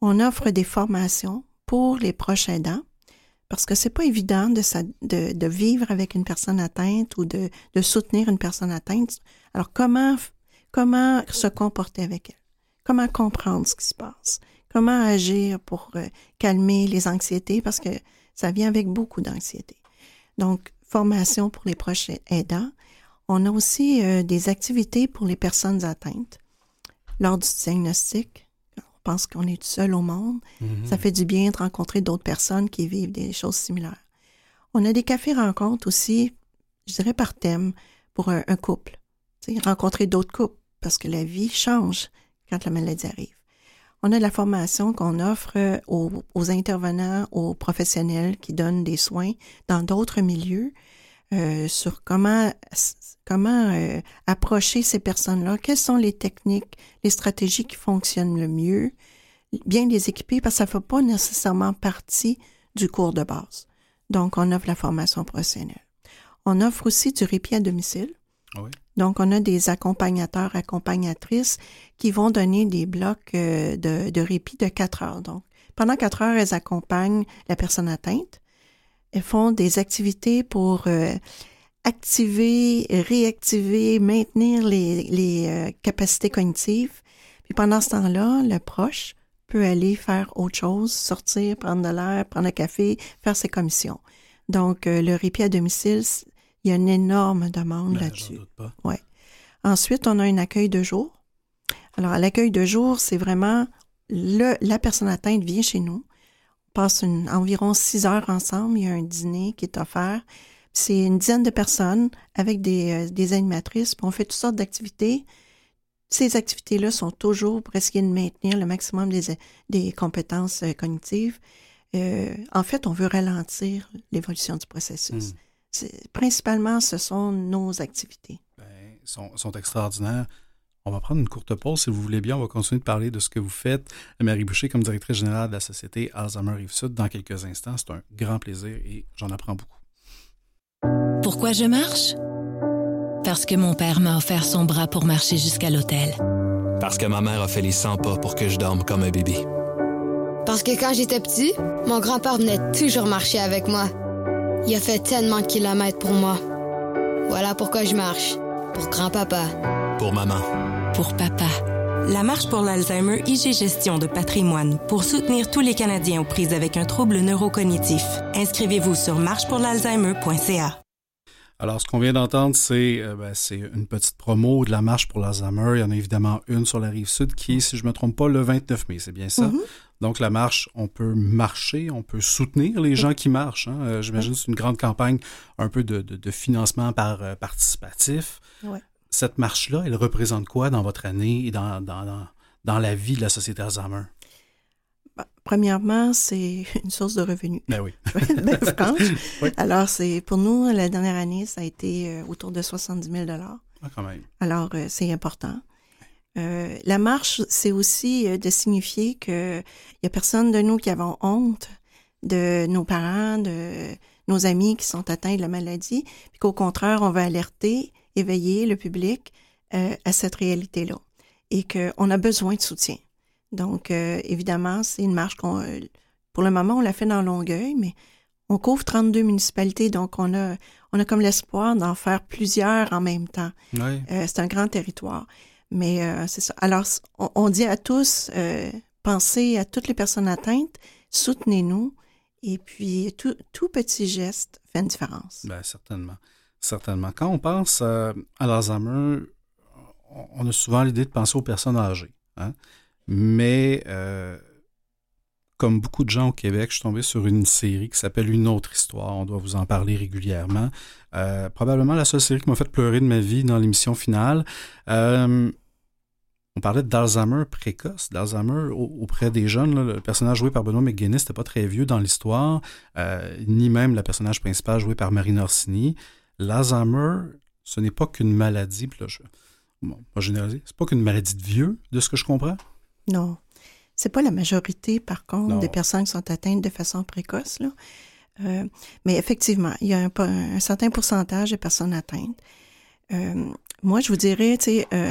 On offre des formations pour les proches aidants parce que c'est pas évident de, de, de, vivre avec une personne atteinte ou de, de, soutenir une personne atteinte. Alors comment comment se comporter avec elle? Comment comprendre ce qui se passe? Comment agir pour euh, calmer les anxiétés? Parce que ça vient avec beaucoup d'anxiété. Donc formation pour les proches aidants. On a aussi euh, des activités pour les personnes atteintes lors du diagnostic pense qu'on est seul au monde. Mhm. Ça fait du bien de rencontrer d'autres personnes qui vivent des choses similaires. On a des cafés-rencontres aussi, je dirais par thème, pour un, couple. rencontrer d'autres couples, parce que la vie change quand la maladie arrive. On a de la formation qu'on offre euh, aux, intervenants, aux professionnels qui donnent des soins dans d'autres milieux euh, sur comment comment euh, approcher ces personnes-là, quelles sont les techniques, les stratégies qui fonctionnent le mieux, bien les équiper? Parce que ça ne fait pas nécessairement partie du cours de base. Donc, on offre la formation professionnelle. On offre aussi du répit à domicile. Ah Donc, on a des accompagnateurs, accompagnatrices qui vont donner des blocs euh, de, de répit de quatre heures. Donc, pendant quatre heures, elles accompagnent la personne atteinte. Elles font des activités pour euh, activer, réactiver, maintenir les, les euh, capacités cognitives. Puis pendant ce temps-là, le proche peut aller faire autre chose, sortir, prendre de l'air, prendre un café, faire ses commissions. Donc, euh, le répit à domicile, il y a une énorme demande ben, là-dessus. Ouais. Ensuite, on a un accueil de jour. Alors, à l'accueil de jour, c'est vraiment le, la personne atteinte vient chez nous. On passe environ six heures ensemble. Il y a un dîner qui est offert. C'est une dizaine de personnes avec des, euh, des animatrices. on fait toutes sortes d'activités. Ces activités-là sont toujours pour essayer de maintenir le maximum des, des compétences euh, cognitives. Euh, en fait, on veut ralentir l'évolution du processus. Hmm. Principalement, ce sont nos activités. Ben, sont, sont extraordinaires. On va prendre une courte pause, si vous voulez bien. On va continuer de parler de ce que vous faites. Marie Boucher, comme directrice générale de la Société Alzheimer Rive-Sud, dans quelques instants. C'est un grand plaisir et j'en apprends beaucoup. Pourquoi je marche? Parce que mon père m'a offert son bras pour marcher jusqu'à l'hôtel. Parce que ma mère a fait les 100 pas pour que je dorme comme un bébé. Parce que quand j'étais petit, mon grand-père venait toujours marcher avec moi. Il a fait tellement de kilomètres pour moi. Voilà pourquoi je marche. Pour grand-papa. Pour maman. Pour papa. La marche pour l'Alzheimer IG Gestion de patrimoine pour soutenir tous les Canadiens aux prises avec un trouble neurocognitif. Inscrivez-vous sur marchepourlalzheimer.ca. Alors, ce qu'on vient d'entendre, c'est euh, ben, c'est une petite promo de la marche pour l'Alzheimer. Il y en a évidemment une sur la rive sud qui si je ne me trompe pas, le 29 mai. C'est bien ça? Mhm. Donc, la marche, on peut marcher, on peut soutenir les gens qui marchent. hein. Euh, J'imagine que c'est une grande campagne un peu de, de- de financement par euh, participatif. Ouais. Cette marche-là, elle représente quoi dans votre année et dans, dans, dans, dans la vie de la Société Alzheimer? Bah, Premièrement, c'est une source de revenus. Ben oui. Ben, franche. Oui. Alors, c'est pour nous, la dernière année, ça a été euh, autour de 70 000 Ah, quand même. Alors, euh, c'est important. Euh, la marche, c'est aussi de signifier que il y a personne de nous qui avons honte de nos parents, de nos amis qui sont atteints de la maladie, puis qu'au contraire, on va alerter, éveiller le public euh, à cette réalité-là et qu'on a besoin de soutien. Donc, euh, évidemment, c'est une marche qu'on, euh, pour le moment, on l'a fait dans Longueuil, mais on couvre 32 municipalités, donc on a, on a comme l'espoir d'en faire plusieurs en même temps. Oui. Euh, c'est un grand territoire. Mais euh, c'est ça. Alors, on, on dit à tous, euh, pensez à toutes les personnes atteintes, soutenez-nous. Et puis, tout, tout petit geste fait une différence. Ben, certainement. Certainement. Quand on pense euh, à l'Alzheimer, on- a souvent l'idée de penser aux personnes âgées. hein. Mais euh, comme beaucoup de gens au Québec, je suis tombé sur une série qui s'appelle Une autre histoire. On doit vous en parler régulièrement. Euh, probablement la seule série qui m'a fait pleurer de ma vie dans l'émission finale. On parlait d'Alzheimer précoce, d'Alzheimer au- auprès des jeunes. Le personnage joué par Benoît McGuinness n'était pas très vieux dans l'histoire, ni même le personnage principal joué par Marine Orsini. L'Alzheimer, ce n'est pas qu'une maladie, puis là, je bon, pas généraliser, c'est pas qu'une maladie de vieux, de ce que je comprends? Non. C'est pas la majorité, par contre, Non. des personnes qui sont atteintes de façon précoce. Là. Euh, mais effectivement, il y a un, certain pourcentage de personnes atteintes. Euh, moi, je vous dirais, tu sais, euh,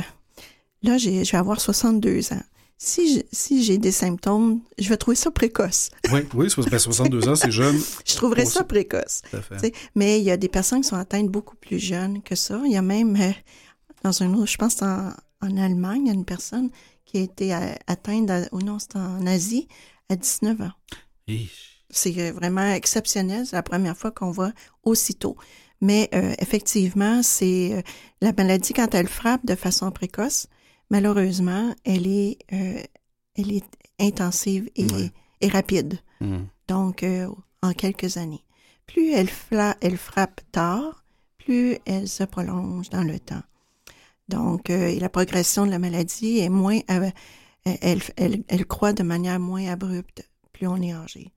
là, j'ai- je vais avoir 62 ans. Si je- si j'ai des symptômes, je vais trouver ça précoce. Oui, oui, so- ben, 62 ans, c'est jeune. Je trouverais ça précoce. Tout à fait. Mais il y a des personnes qui sont atteintes beaucoup plus jeunes que ça. Il y a même, euh, dans un autre, je pense en, en Allemagne, il y a une personne qui a été euh, atteinte, à- ou non, c'est en Asie, à 19 ans. C'est euh, vraiment exceptionnel. C'est la première fois qu'on voit aussitôt. Mais euh, effectivement, c'est euh, la maladie, quand elle frappe de façon précoce, malheureusement, elle est, euh, elle est intensive et, Ouais. et rapide Hmm. donc euh, en quelques années. Plus elle, fla- elle frappe tard, plus elle se prolonge dans le temps. Donc, euh, et la progression de la maladie est moins, elle, elle, elle croît de manière moins abrupte, plus on est âgé.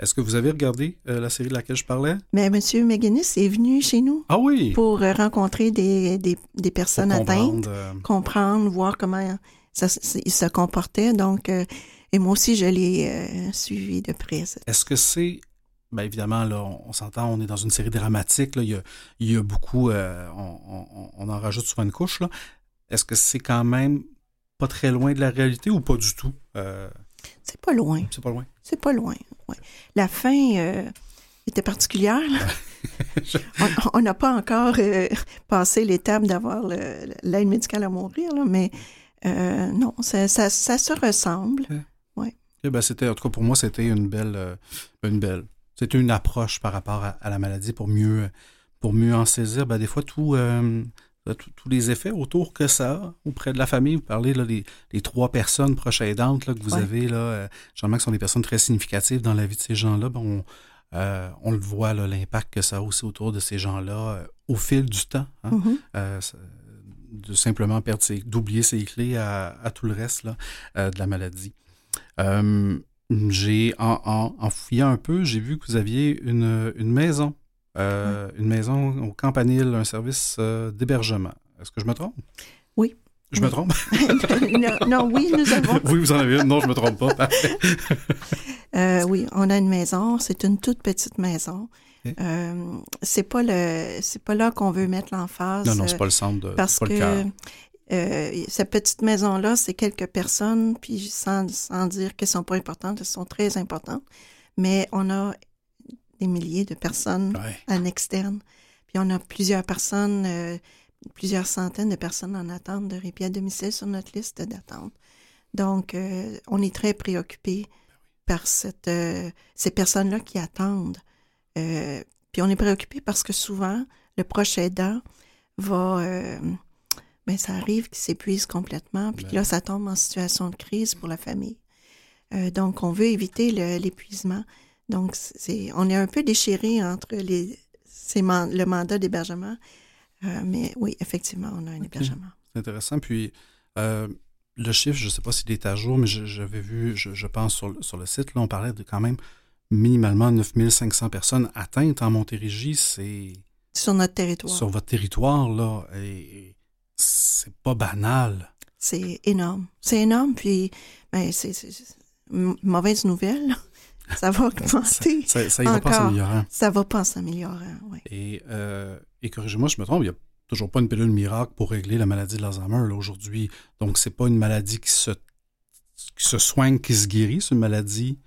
Est-ce que vous avez regardé euh, la série de laquelle je parlais? Mais M. McGuinness est venu chez nous Ah oui! pour euh, rencontrer des, des, des personnes atteintes, comprendre, euh, comprendre, voir comment ça, ils se comportaient. Donc, et moi aussi, je l'ai suivi de près. Est-ce que c'est. Bien évidemment, là, on, on s'entend, on est dans une série dramatique. Là, il, y a, il y a beaucoup. euh, on, on- on en rajoute souvent une couche. Est-ce que c'est quand même pas très loin de la réalité ou pas du tout? Euh, C'est pas loin. c'est pas loin. C'est pas loin. ouais. La fin euh, était particulière. là. on- n'a pas encore euh, passé l'étape d'avoir l'aide médicale à mourir, là, mais euh, non, ça, ça- ça se ressemble. Eh ben, c'était, en tout cas, pour moi, c'était une belle. une belle. C'était une approche par rapport à, à la maladie pour mieux, pour mieux en saisir. Ben, des fois, tout- tous les effets autour que ça a auprès de la famille. Vous parlez là, des, des trois personnes proches aidantes là, que vous Ouais. avez, là, euh, généralement, qui sont des personnes très significatives dans la vie de ces gens-là. Ben, on, euh, on le voit, là, l'impact que ça a aussi autour de ces gens-là euh, au fil du temps. hein. Mhm. Euh, ça- de simplement perdre d'oublier ses clés à, à tout le reste là, de la maladie. J'ai en, en, en fouillant un peu, j'ai vu que vous aviez une, une maison, euh, une maison au Campanile, un service euh, d'hébergement. Est-ce que je me trompe? Oui. Je me trompe? non, non, oui, nous avons. oui, vous en avez une. Non, je me trompe pas. Parfait. Euh, oui, on a une maison. C'est une toute petite maison. Euh, c'est pas le, c'est pas là qu'on veut mettre l'emphase. Non, non, c'est pas le centre de, parce pas que le cœur. euh, cette petite maison-là, c'est quelques personnes, puis sans, sans dire qu'elles sont pas importantes, elles sont très importantes, mais on a des milliers de personnes Ouais. en externe, puis on a plusieurs personnes, euh, plusieurs centaines de personnes en attente de répit à domicile sur notre liste d'attente. Donc, euh, on est très préoccupé par cette, euh, ces personnes-là qui attendent. Puis on est préoccupé parce que souvent, le proche aidant va... euh, ben, ça arrive qu'il s'épuise complètement, puis là, ça tombe en situation de crise pour la famille. Donc, on veut éviter l'épuisement. Donc, c'est, on est un peu déchiré entre les, ces man- le mandat d'hébergement. Euh, mais oui, effectivement, on a un hébergement. C'est intéressant. Puis, euh, le chiffre, je ne sais pas s'il est à jour, mais je- j'avais vu, je, je pense, sur, le- sur le site, là, on parlait de quand même minimalement 9500 personnes atteintes en Montérégie. C'est Sur notre territoire. sur votre territoire, là, et, c'est pas banal. C'est énorme. C'est énorme, puis ben, c'est, c'est- c'est- mauvaise nouvelle. Ça va augmenter. Ça, ça pas encore. s'améliorant. Ça va pas en s'améliorant, oui. Et, euh, et corrigez-moi, je me trompe, il n'y a toujours pas une pilule miracle pour régler la maladie de l'Alzheimer aujourd'hui. Donc, c'est pas une maladie qui se, qui se soigne, qui se guérit. C'est une maladie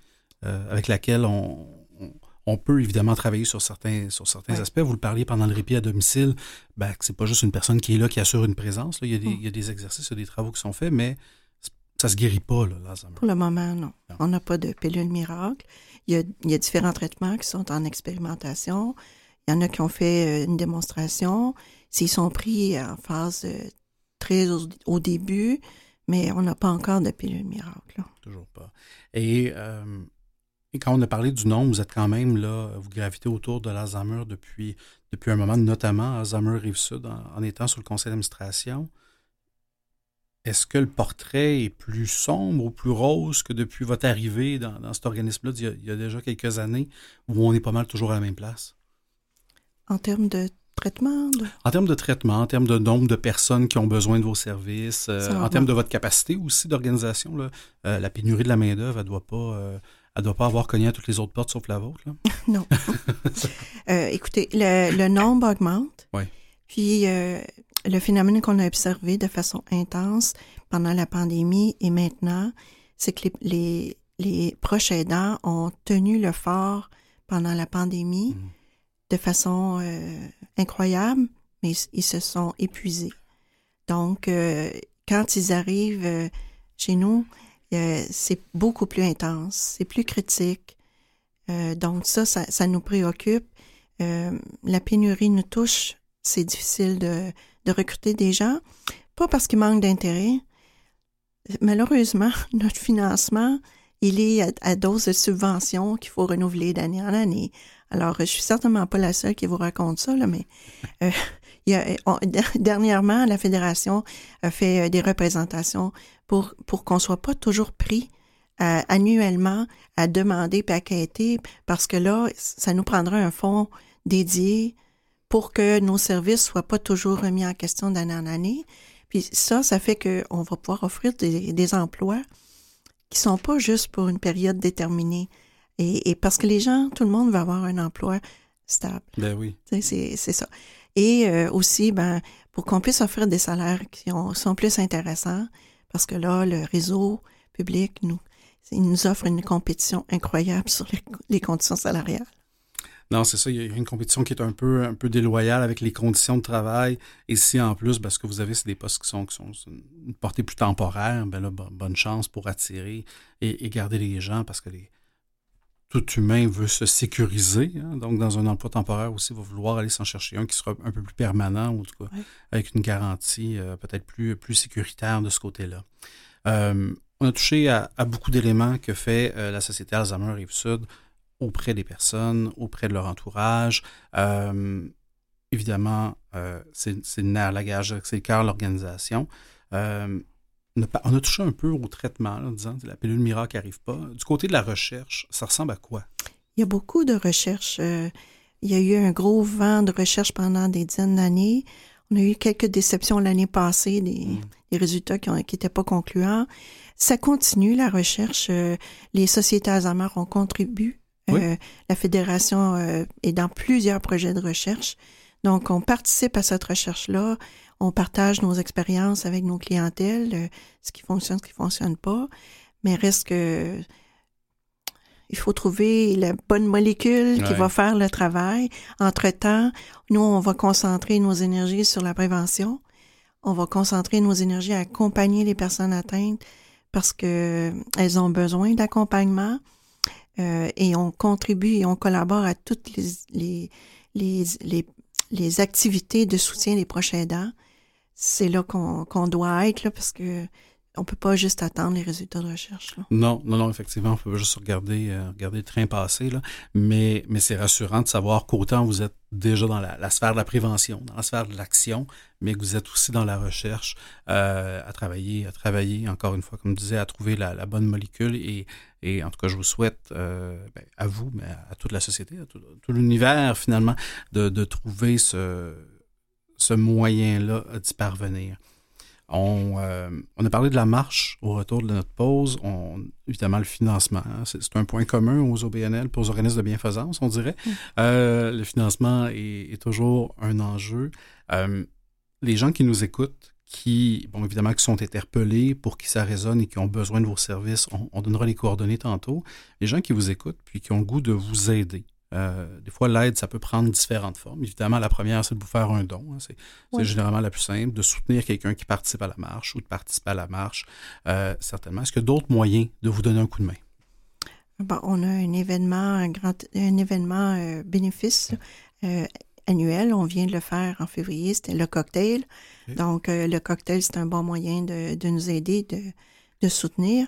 euh, avec laquelle on, on, on peut évidemment travailler sur certains, sur certains Ouais. aspects. Vous le parliez pendant le répit à domicile, ben, c'est pas juste une personne qui est là, qui assure une présence. là. Il, y a des, Mm. il y a des exercices, il y a des travaux qui sont faits, mais ça se guérit pas, l'Alzheimer. Pour le moment, non. Non. On n'a pas de pilule miracle. Il y, a, il y a différents traitements qui sont en expérimentation. Il y en a qui ont fait euh, une démonstration. S'ils sont pris en phase euh, très au, au début, mais on n'a pas encore de pilule miracle. là. Toujours pas. Et, euh, et quand on a parlé du nombre, vous êtes quand même là, vous gravitez autour de l'Alzheimer depuis, depuis un moment, notamment Alzheimer Rive-Sud, en, en étant sur le conseil d'administration. Est-ce que le portrait est plus sombre ou plus rose que depuis votre arrivée dans, dans cet organisme-là il, y a- il y a déjà quelques années, où on est pas mal toujours à la même place? En termes de traitement, de- En termes de traitement, en termes de nombre de personnes qui ont besoin de vos services, euh, en termes de votre capacité aussi d'organisation, euh, la pénurie de la main-d'œuvre, elle doit pas. euh, elle doit pas avoir cogné à toutes les autres portes sauf la vôtre. Là. non. Écoutez, le, le nombre augmente. Oui. Puis le phénomène qu'on a observé de façon intense pendant la pandémie et maintenant, c'est que les, les, les proches aidants ont tenu le fort pendant la pandémie Mhm. de façon euh, incroyable, mais ils, ils se sont épuisés. Donc, euh, quand ils arrivent euh, chez nous, c'est beaucoup plus intense, c'est plus critique. Donc ça, ça, ça nous préoccupe. La pénurie nous touche. C'est difficile de, de recruter des gens. Pas parce qu'il manque d'intérêt. Malheureusement, notre financement, il est à, dose de subvention qu'il faut renouveler d'année en année. Alors, je suis certainement pas la seule qui vous raconte ça, là, mais euh, dernièrement, la Fédération a fait euh, des représentations pour, pour qu'on soit pas toujours pris euh, annuellement à demander puis à quêter, parce que là, ça nous prendra un fonds dédié pour que nos services soient pas toujours remis en question d'année en année. Puis ça, ça fait qu'on va pouvoir offrir des, des emplois qui sont pas juste pour une période déterminée. Et, et parce que les gens, tout le monde va avoir un emploi stable. Ben oui. C'est c'est ça. Et euh, aussi, ben, pour qu'on puisse offrir des salaires qui ont- sont plus intéressants, parce que là, le réseau public nous, il nous offre une compétition incroyable sur les, les conditions salariales. Non, c'est ça. Il y a une compétition qui est un peu, un peu déloyale avec les conditions de travail. Et si en plus, parce que vous avez, c'est des postes qui sont, qui sont une portée plus temporaire, ben là, bo- bonne chance pour attirer et, et garder les gens parce que les, tout humain veut se sécuriser. hein. donc, dans un emploi temporaire aussi, va vouloir aller s'en chercher un qui sera un peu plus permanent, ou en tout cas, avec une garantie euh, peut-être plus, plus sécuritaire de ce côté-là. Euh, on a touché à, à beaucoup d'éléments que fait euh, la Société Alzheimer Rive-Sud auprès des personnes, auprès de leur entourage. Euh, évidemment, euh, c'est le nerf, la gage, c'est le cœur de l'organisation. Euh, on, a, touché un peu au traitement, là, en disant que la pilule miracle n'arrive pas. Du côté de la recherche, ça ressemble à quoi? Il y a beaucoup de recherches. il y a eu un gros vent de recherche pendant des dizaines d'années. On a eu quelques déceptions l'année passée, des, Mm. des résultats qui n'étaient pas concluants. Ça continue, la recherche. les sociétés Alzheimer ont contribué Euh, la fédération euh, est dans plusieurs projets de recherche. Donc, on participe à cette recherche-là. On partage nos expériences avec nos clientèles, euh, ce qui fonctionne, ce qui fonctionne pas. Mais reste que il faut trouver la bonne molécule qui Ouais. va faire le travail. Entre-temps, nous, on va concentrer nos énergies sur la prévention. On va concentrer nos énergies à accompagner les personnes atteintes parce que elles ont besoin d'accompagnement. Euh, et on contribue et on collabore à toutes les, les, les, les, activités de soutien des proches aidants. C'est là qu'on qu'on doit être, là, parce que on peut pas juste attendre les résultats de recherche. Non, non, non, effectivement, on peut juste regarder, euh, le train passer, là. mais, c'est rassurant de savoir qu'autant vous êtes déjà dans la, sphère de la prévention, dans la sphère de l'action, mais que vous êtes aussi dans la recherche, euh, à travailler, à travailler, encore une fois, comme je disais, à trouver la, bonne molécule. Et, en tout cas, je vous souhaite, euh, ben, à vous, mais à, toute la société, à tout, l'univers, finalement, de, trouver ce, ce moyen-là d'y parvenir. On, euh, on, a parlé de la marche au retour de notre pause. On, évidemment, le financement, hein, c'est un point commun aux OBNL, pour aux organismes de bienfaisance, on dirait. Mmh. Euh, le financement est, est, toujours un enjeu. Euh, les gens qui nous écoutent, qui, bon, évidemment, qui sont interpellés, pour qui ça résonne et qui ont besoin de vos services, on, on donnera les coordonnées tantôt. Les gens qui vous écoutent, puis qui ont le goût de vous aider. Euh, des fois, l'aide, ça peut prendre différentes formes. Évidemment, la première, c'est de vous faire un don. Hein. C'est oui. généralement la plus simple, de soutenir quelqu'un qui participe à la marche ou de participer à la marche, euh, certainement. Est-ce qu'il y a d'autres moyens de vous donner un coup de main? Bon, on a un événement, un grand un événement euh, bénéfice annuel. On vient de le faire en février. C'était le cocktail. Okay. Donc, le cocktail, c'est un bon moyen de, de nous aider, de, de soutenir.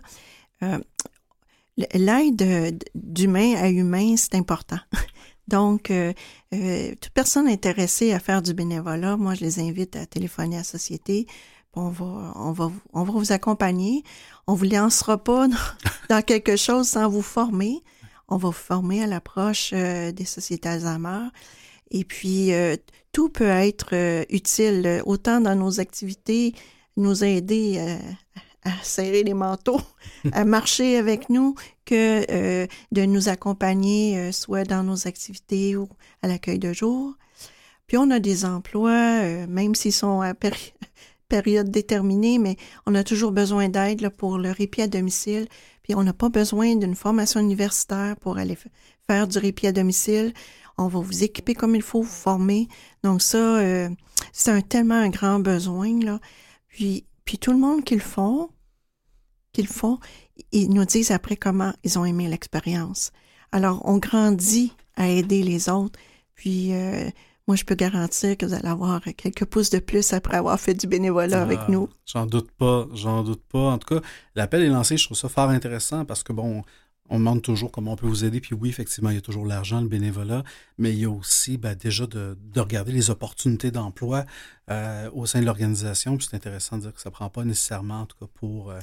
Euh, L'aide d'humain à humain, c'est important. Donc, euh, euh, toute personne intéressée à faire du bénévolat, moi, je les invite à téléphoner à la société. On va, on va, on va vous accompagner. On vous lancera pas dans, quelque chose sans vous former. On va vous former à l'approche euh, des sociétés Alzheimer. Et puis, euh, tout peut être euh, utile, autant dans nos activités, nous aider euh, à serrer les manteaux, à marcher avec nous, que euh, de nous accompagner euh, soit dans nos activités ou à l'accueil de jour. Puis on a des emplois, euh, même s'ils sont à péri période déterminée, mais on a toujours besoin d'aide pour le répit à domicile. Puis on n'a pas besoin d'une formation universitaire pour aller faire du répit à domicile. On va vous équiper comme il faut, vous former. Donc ça, euh, c'est un, tellement un grand besoin. Là. Puis puis tout le monde qui le font, qu'ils font, ils nous disent après comment ils ont aimé l'expérience. Alors, on grandit à aider les autres. Puis, euh, moi, je peux garantir que vous allez avoir quelques pouces de plus après avoir fait du bénévolat ah, avec nous. J'en doute pas, j'en doute pas. En tout cas, l'appel est lancé, je trouve ça fort intéressant parce que, bon, on demande toujours comment on peut vous aider. Puis oui, effectivement, il y a toujours l'argent, le bénévolat, mais il y a aussi ben, déjà de, de, regarder les opportunités d'emploi euh, au sein de l'organisation. Puis c'est intéressant de dire que ça ne prend pas nécessairement, en tout cas pour, euh,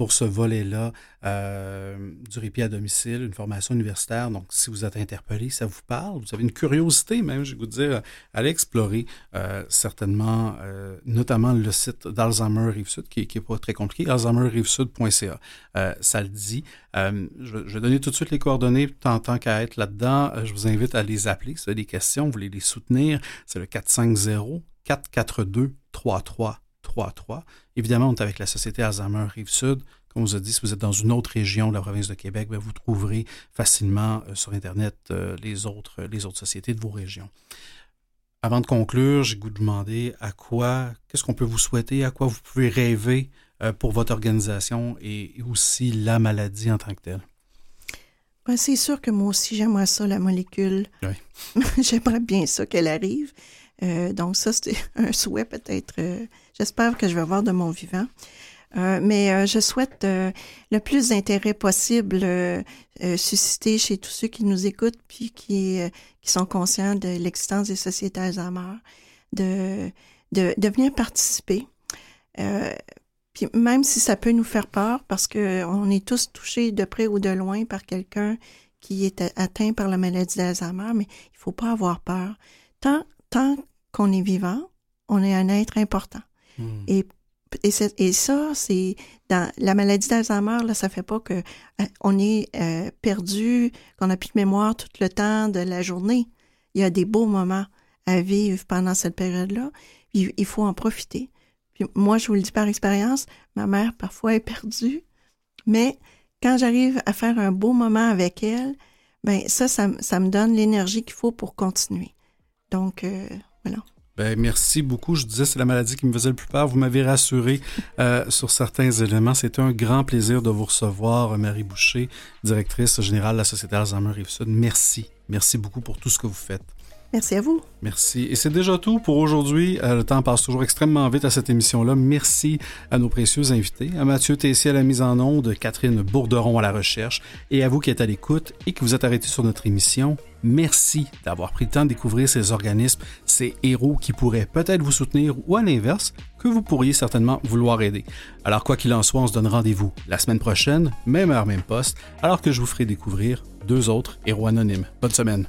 pour ce volet-là, euh, du répit à domicile, une formation universitaire. Donc, si vous êtes interpellé, ça vous parle, vous avez une curiosité même, je vais vous dire, allez explorer euh, certainement, euh, notamment le site d'Alzheimer Rive-Sud, qui n'est pas très compliqué, alzheimerrivesud.ca. Ça le dit. Je, vais donner tout de suite les coordonnées tant, tant qu'à être là-dedans. Je vous invite à les appeler. Si vous avez des questions, vous voulez les soutenir, c'est le 450 442 3333. Évidemment, on est avec la Société Alzheimer Rive-Sud. Comme on vous a dit, si vous êtes dans une autre région de la province de Québec, bien, vous trouverez facilement euh, sur Internet euh, les, autres, les autres sociétés de vos régions. Avant de conclure, j'ai goût de demander à quoi, qu'est-ce qu'on peut vous souhaiter, à quoi vous pouvez rêver euh, pour votre organisation et aussi la maladie en tant que telle? Ben, c'est sûr que moi aussi, j'aimerais ça, la molécule. Oui. j'aimerais bien ça qu'elle arrive. Euh, donc ça, c'est un souhait peut-être. Euh, J'espère que je vais avoir de mon vivant. Euh, mais je souhaite le plus d'intérêt possible susciter chez tous ceux qui nous écoutent puis qui, qui sont conscients de l'existence des sociétés Alzheimer, de, de, venir participer. puis même si ça peut nous faire peur, parce que on est tous touchés de près ou de loin par quelqu'un qui est atteint par la maladie d'Alzheimer, mais il faut pas avoir peur. Tant, tant qu'on est vivant, on est un être important. Hmm. Et et, et ça, c'est dans la maladie d'Alzheimer, là, ça fait pas que euh, on est euh, perdu, qu'on n'a plus de mémoire tout le temps de la journée. Il y a des beaux moments à vivre pendant cette période-là. Il, il faut en profiter. Puis moi, je vous le dis par expérience, ma mère parfois est perdue, mais quand j'arrive à faire un beau moment avec elle, ben ça, ça, ça me donne l'énergie qu'il faut pour continuer. Donc, euh, voilà. Ben, merci beaucoup. Je disais, c'est la maladie qui me faisait le plus peur. Vous m'avez rassuré euh, sur certains éléments. C'était un grand plaisir de vous recevoir, Marie Boucher, directrice générale de la Société Alzheimer Rive-Sud. Merci. Merci beaucoup pour tout ce que vous faites. Merci à vous. Merci. Et c'est déjà tout pour aujourd'hui. Euh, le temps passe toujours extrêmement vite à cette émission-là. Merci à nos précieux invités, à Mathieu Tessier à la mise en onde, Catherine Bourderon à la recherche, et à vous qui êtes à l'écoute et qui vous êtes arrêtés sur notre émission. Merci d'avoir pris le temps de découvrir ces organismes, ces héros qui pourraient peut-être vous soutenir ou à l'inverse, que vous pourriez certainement vouloir aider. Alors quoi qu'il en soit, on se donne rendez-vous la semaine prochaine, même heure, même poste, alors que je vous ferai découvrir deux autres héros anonymes. Bonne semaine.